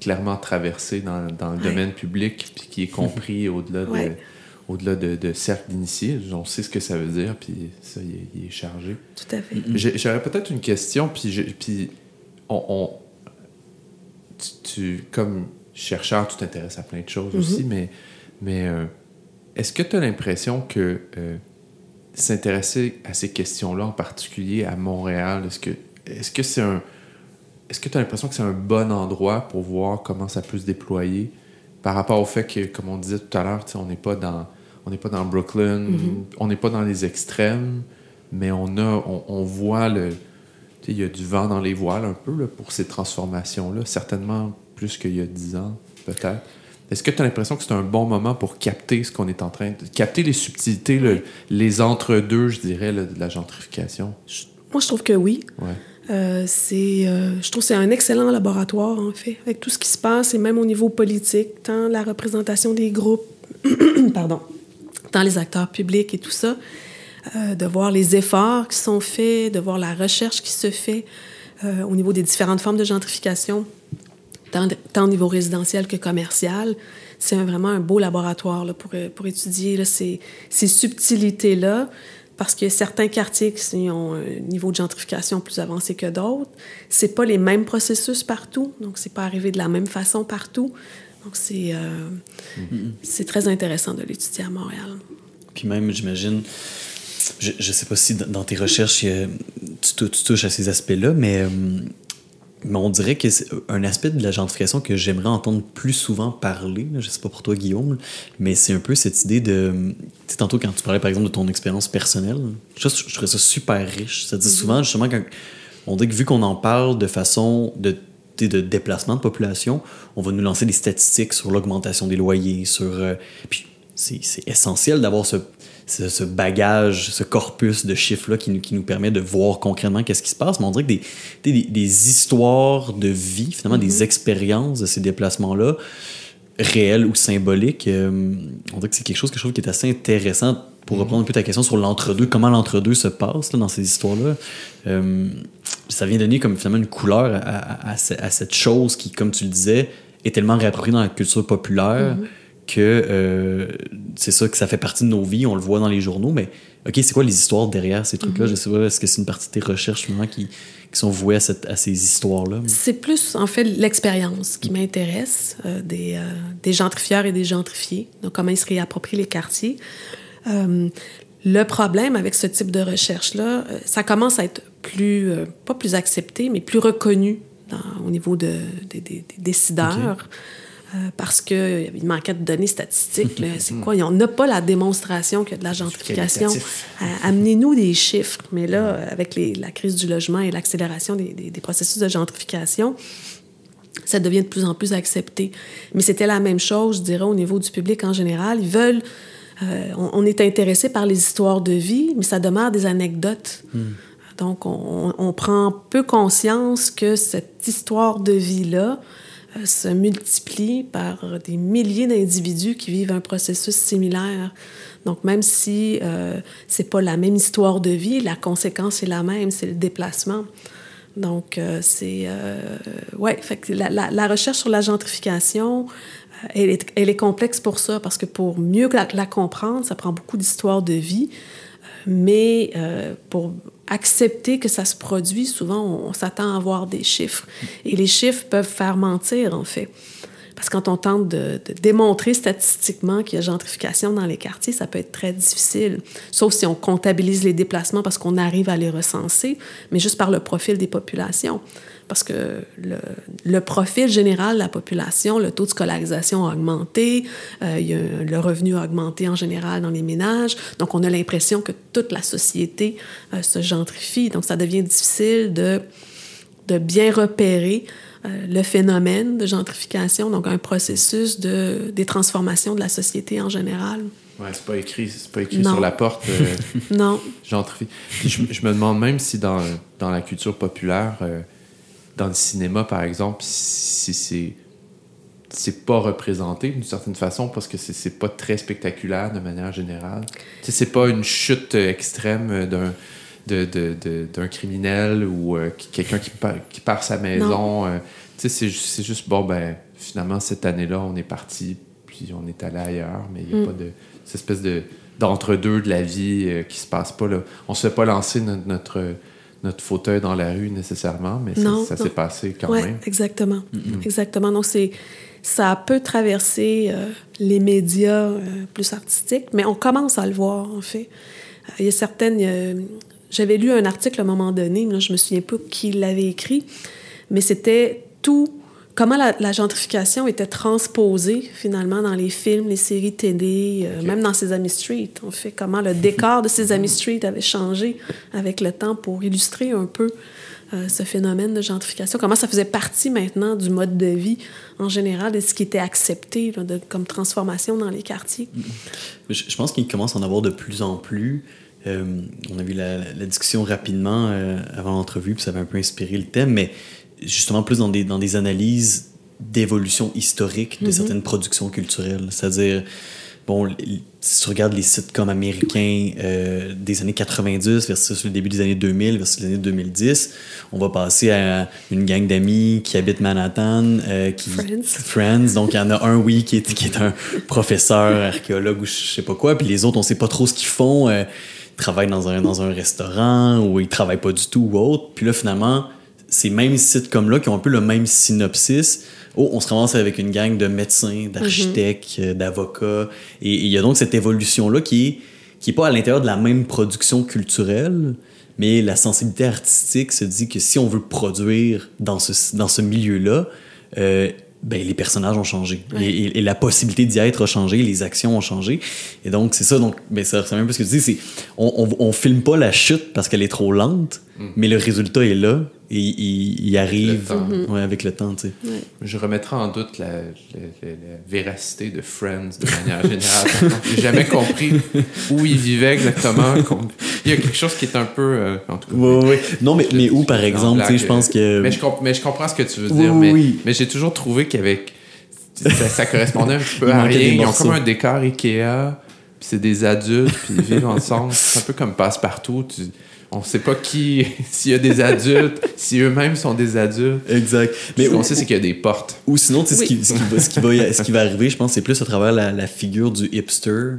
clairement traversé dans, dans le Ouais. domaine public, puis qui est compris [laughs] au-delà de, au-delà de, de cercles d'initiés. On sait ce que ça veut dire, puis ça, il est, il est chargé. Tout à fait. J'aurais peut-être une question, puis, je- puis on, on- tu, tu- comme chercheur, tu t'intéresses à plein de choses aussi, mais, mais euh, est-ce que tu as l'impression que euh, s'intéresser à ces questions-là, en particulier à Montréal, est-ce que est-ce que c'est un est-ce que tu as l'impression que c'est un bon endroit pour voir comment ça peut se déployer par rapport au fait que, comme on disait tout à l'heure, on n'est pas dans on n'est pas dans Brooklyn, on n'est pas dans les extrêmes, mais on a on, on voit le il y a du vent dans les voiles un peu là, pour ces transformations-là, certainement plus qu'il y a dix ans, peut-être. Est-ce que tu as l'impression que c'est un bon moment pour capter ce qu'on est en train de... capter les subtilités, le- les entre-deux, je dirais, là, de la gentrification? Moi, je trouve que oui. Ouais. Euh, c'est, euh, je trouve que c'est un excellent laboratoire, en fait, avec tout ce qui se passe, et même au niveau politique, tant la représentation des groupes, [clears throat] pardon, tant les acteurs publics et tout ça, euh, de voir les efforts qui sont faits, de voir la recherche qui se fait au niveau des différentes formes de gentrification, tant, au niveau résidentiel que commercial. c'est vraiment un beau laboratoire pour, pour étudier ces, ces subtilités-là, parce a certains quartiers qui ont un niveau de gentrification plus avancé que d'autres. C'est pas les mêmes processus partout, donc c'est pas arrivé de la même façon partout. Donc c'est euh, mm-hmm. très intéressant de l'étudier à Montréal. Puis même, j'imagine, je ne sais pas si dans tes recherches, tu, touches à ces aspects-là, mais, euh, mais on dirait que c'est un aspect de la gentrification que j'aimerais entendre plus souvent parler. Je ne sais pas pour toi, Guillaume, mais c'est un peu cette idée de. Tu sais, tantôt, quand tu parlais par exemple de ton expérience personnelle, je, je trouvais ça super riche. Ça dit mm-hmm. souvent, justement, quand on dit que vu qu'on en parle de façon de de déplacement de population, on va nous lancer des statistiques sur l'augmentation des loyers, sur... Euh, puis c'est essentiel d'avoir ce, ce, bagage, ce corpus de chiffres-là qui nous, qui nous permet de voir concrètement qu'est-ce qui se passe. Mais on dirait que des, des, des histoires de vie, finalement, des mm-hmm. expériences de ces déplacements-là, réels ou symboliques, euh, on dirait que c'est quelque chose que je trouve qui est assez intéressant pour mm-hmm. reprendre un peu ta question sur l'entre-deux, comment l'entre-deux se passe là, dans ces histoires-là. Euh, ça vient donner comme finalement une couleur à, à, cette chose qui, comme tu le disais, est tellement réappropriée dans la culture populaire. Mm-hmm que euh, c'est ça, que ça fait partie de nos vies, on le voit dans les journaux, mais OK, c'est quoi les histoires derrière ces trucs-là? Mm-hmm. Je sais pas, est-ce que c'est une partie de tes recherches qui, qui sont vouées à, cette, à ces histoires-là? C'est plus, en fait, l'expérience qui m'intéresse euh, des, euh, des, gentrifieurs et des gentrifiés, donc comment ils se réapproprient les quartiers. le problème avec ce type de recherche-là, ça commence à être plus, pas plus accepté, mais plus reconnu dans, au niveau de, des décideurs. Euh, parce qu'il manquait de données statistiques. [laughs] C'est quoi? On n'a pas la démonstration qu'il y a de la gentrification. Euh, amenez-nous des chiffres. Mais là, avec les, la crise du logement et l'accélération des, des, processus de gentrification, ça devient de plus en plus accepté. Mais c'était la même chose, je dirais, au niveau du public en général. Ils veulent... Euh, on, est intéressé par les histoires de vie, mais ça demeure des anecdotes. Hmm. Donc, on, on, prend peu conscience que cette histoire de vie-là, se multiplie par des milliers d'individus qui vivent un processus similaire. Donc, même si euh, c'est pas la même histoire de vie, la conséquence est la même, c'est le déplacement. Donc, euh, c'est... Euh, ouais, la, recherche sur la gentrification, elle est, elle est, complexe pour ça, parce que pour mieux la, la comprendre, ça prend beaucoup d'histoires de vie. Mais pour accepter que ça se produit, souvent, on, s'attend à voir des chiffres. Et les chiffres peuvent faire mentir, en fait. Parce que quand on tente de, démontrer statistiquement qu'il y a gentrification dans les quartiers, ça peut être très difficile. Sauf si on comptabilise les déplacements parce qu'on arrive à les recenser, mais juste par le profil des populations. Parce que le, profil général de la population, le taux de scolarisation a augmenté, euh, le revenu a augmenté en général dans les ménages, donc on a l'impression que toute la société euh, se gentrifie, donc ça devient difficile de bien repérer euh, le phénomène de gentrification, donc un processus de, des transformations de la société en général. Ouais, c'est pas écrit, c'est pas écrit sur la porte. [laughs] non. Gentrifie. Je, je, me demande même si dans, dans la culture populaire, dans le cinéma, par exemple, si c'est c'est pas représenté d'une certaine façon parce que c'est pas très spectaculaire de manière générale. C'est pas une chute extrême d'un d'un criminel ou euh, quelqu'un qui, qui perd sa maison. Euh, c'est juste, bon, ben, finalement, cette année-là, on est parti, puis on est allé ailleurs, mais il n'y a mm. pas de cette espèce de d'entre-deux de la vie euh, qui se passe pas. Là. On se fait pas lancer notre notre fauteuil dans la rue nécessairement, mais ça, s'est passé quand ouais, même. Exactement. Exactement. Donc, c'est, ça peut traverser euh, les médias plus artistiques, mais on commence à le voir, en fait. Il y a certaines. J'avais lu un article à un moment donné, mais je me souviens pas qui l'avait écrit, mais c'était tout comment la, gentrification était transposée finalement dans les films, les séries télé, euh, même dans Sesame Street. On fait comment le décor de Sesame Street avait changé avec le temps pour illustrer un peu euh, ce phénomène de gentrification. Comment ça faisait partie maintenant du mode de vie en général et ce qui était accepté de, comme transformation dans les quartiers? Je, pense qu'il commence à en avoir de plus en plus. Euh, on a vu la, la discussion rapidement avant l'entrevue, puis ça avait un peu inspiré le thème, mais justement plus dans des, dans des analyses d'évolution historique de mhm. certaines productions culturelles. C'est-à-dire, bon, si tu regardes les sitcoms américains euh, des années 90 versus le début des années 2000 versus les années 2010, on va passer à une gang d'amis qui habitent Manhattan, euh, qui Friends. Friends. Donc il y en a un oui qui est qui est un professeur archéologue ou je sais pas quoi, puis les autres on sait pas trop ce qu'ils font. euh, travaillent dans un dans un restaurant ou ils travaillent pas du tout ou autre. Puis là finalement ces mêmes sitcoms là qui ont un peu le même synopsis oh, on se ramasse avec une gang de médecins, d'architectes, euh, d'avocats. Et et il y a donc cette évolution-là qui est, qui est pas à l'intérieur de la même production culturelle, mais la sensibilité artistique se dit que si on veut produire dans ce, dans ce milieu-là, euh, ben, les personnages ont changé. Ouais. Et, et- et la possibilité d'y être a changé, les actions ont changé. Et donc, c'est ça. Donc, ben, ça un peu à ce que tu dis. c'est On, on, on filme pas la chute parce qu'elle est trop lente, mais le résultat est là. Et il, il arrive temps. ouais, avec le temps, tu sais. Je remettrai en doute la, la- la- la véracité de Friends de manière générale. [laughs] J'ai jamais compris où ils vivaient exactement. Il y a quelque chose qui est un peu. euh, en tout cas. Ouais, ouais. Non, mais, mais où, par exemple, tu sais, je pense que. Mais je, comp- mais je comprends ce que tu veux Oui, dire. oui, mais oui. mais j'ai toujours trouvé qu'avec. Ça, ça correspondait un petit peu Il à rien. Ils ont comme un décor Ikea, puis c'est des adultes, puis ils vivent ensemble. [laughs] C'est un peu comme passe-partout. Tu, on sait pas qui. [laughs] S'il y a des adultes, [laughs] si eux-mêmes sont des adultes. Exact. Mais ce qu'on sait, c'est qu'il y a des portes. ou sinon, tu sais, ce, qui, ce, qui va, ce, qui va, ce qui va [laughs] arriver, je pense, c'est plus à travers la, la figure du hipster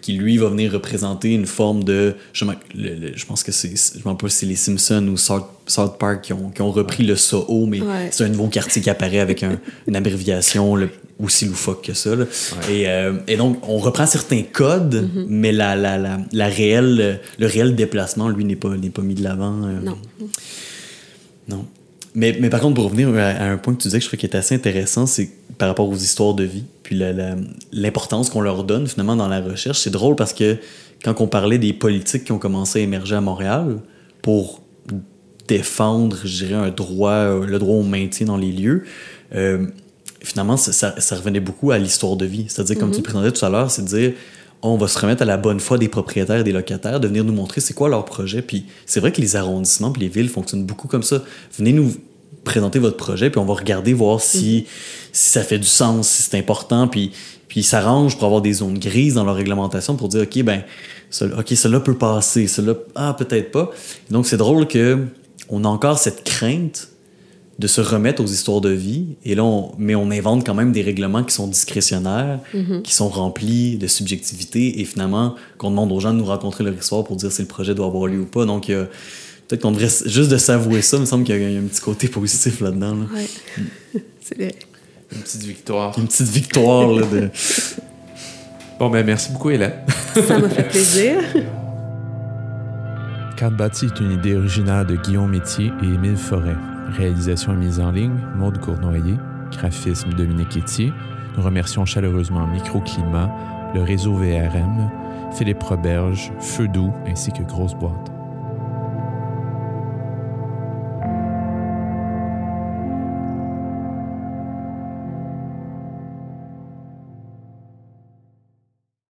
qui, lui, va venir représenter une forme de. Je, le- le- je pense que c'est. Je me rappelle pas si c'est les Simpsons ou South, South Park qui ont, qui ont repris le Soho, mais Ouais. c'est un nouveau quartier qui apparaît avec un- une abréviation le- aussi loufoque que ça. là. Et, euh, et donc, on reprend certains codes, mais la, la, la, la réelle, le réel déplacement, lui, n'est pas, n'est pas mis de l'avant. euh, Non. non. Mais, mais par contre, pour revenir à, à un point que tu disais que je trouve qui est assez intéressant, c'est par rapport aux histoires de vie, puis la- la- l'importance qu'on leur donne finalement dans la recherche. C'est drôle parce que quand on parlait des politiques qui ont commencé à émerger à Montréal pour défendre, je dirais, un droit, euh, le droit au maintien dans les lieux, euh, finalement, ça, revenait beaucoup à l'histoire de vie. C'est-à-dire, comme tu le présentais tout à l'heure, c'est de dire on va se remettre à la bonne foi des propriétaires et des locataires, de venir nous montrer c'est quoi leur projet. Puis c'est vrai que les arrondissements puis les villes fonctionnent beaucoup comme ça. Venez nous présenter votre projet, puis on va regarder voir si, si ça fait du sens, si c'est important, puis, puis ils s'arrangent pour avoir des zones grises dans leur réglementation pour dire, OK, ben, cela, OK, cela peut passer, cela, ah, peut-être pas. Et donc, c'est drôle que on a encore cette crainte de se remettre aux histoires de vie. Et là, on- mais on invente quand même des règlements qui sont discrétionnaires, qui sont remplis de subjectivité et finalement qu'on demande aux gens de nous raconter leur histoire pour dire si le projet doit avoir lieu ou pas. Donc, euh, peut-être qu'on devrait juste de s'avouer ça, il me semble qu'il y a un petit côté positif là-dedans. là. Ouais. [laughs] C'est vrai. Une petite victoire. Une petite victoire là, de... [laughs] Bon, ben merci beaucoup, Hélène. [laughs] Ça m'a fait plaisir. Carte bâtie est une idée originaire de Guillaume Métier et Émile Forêt. Réalisation et mise en ligne, Maude Cournoyer. Graphisme, Dominique Etier. Nous remercions chaleureusement Microclimat, le réseau VRM, Philippe Roberge, Feu Doux ainsi que Grosse Boîte.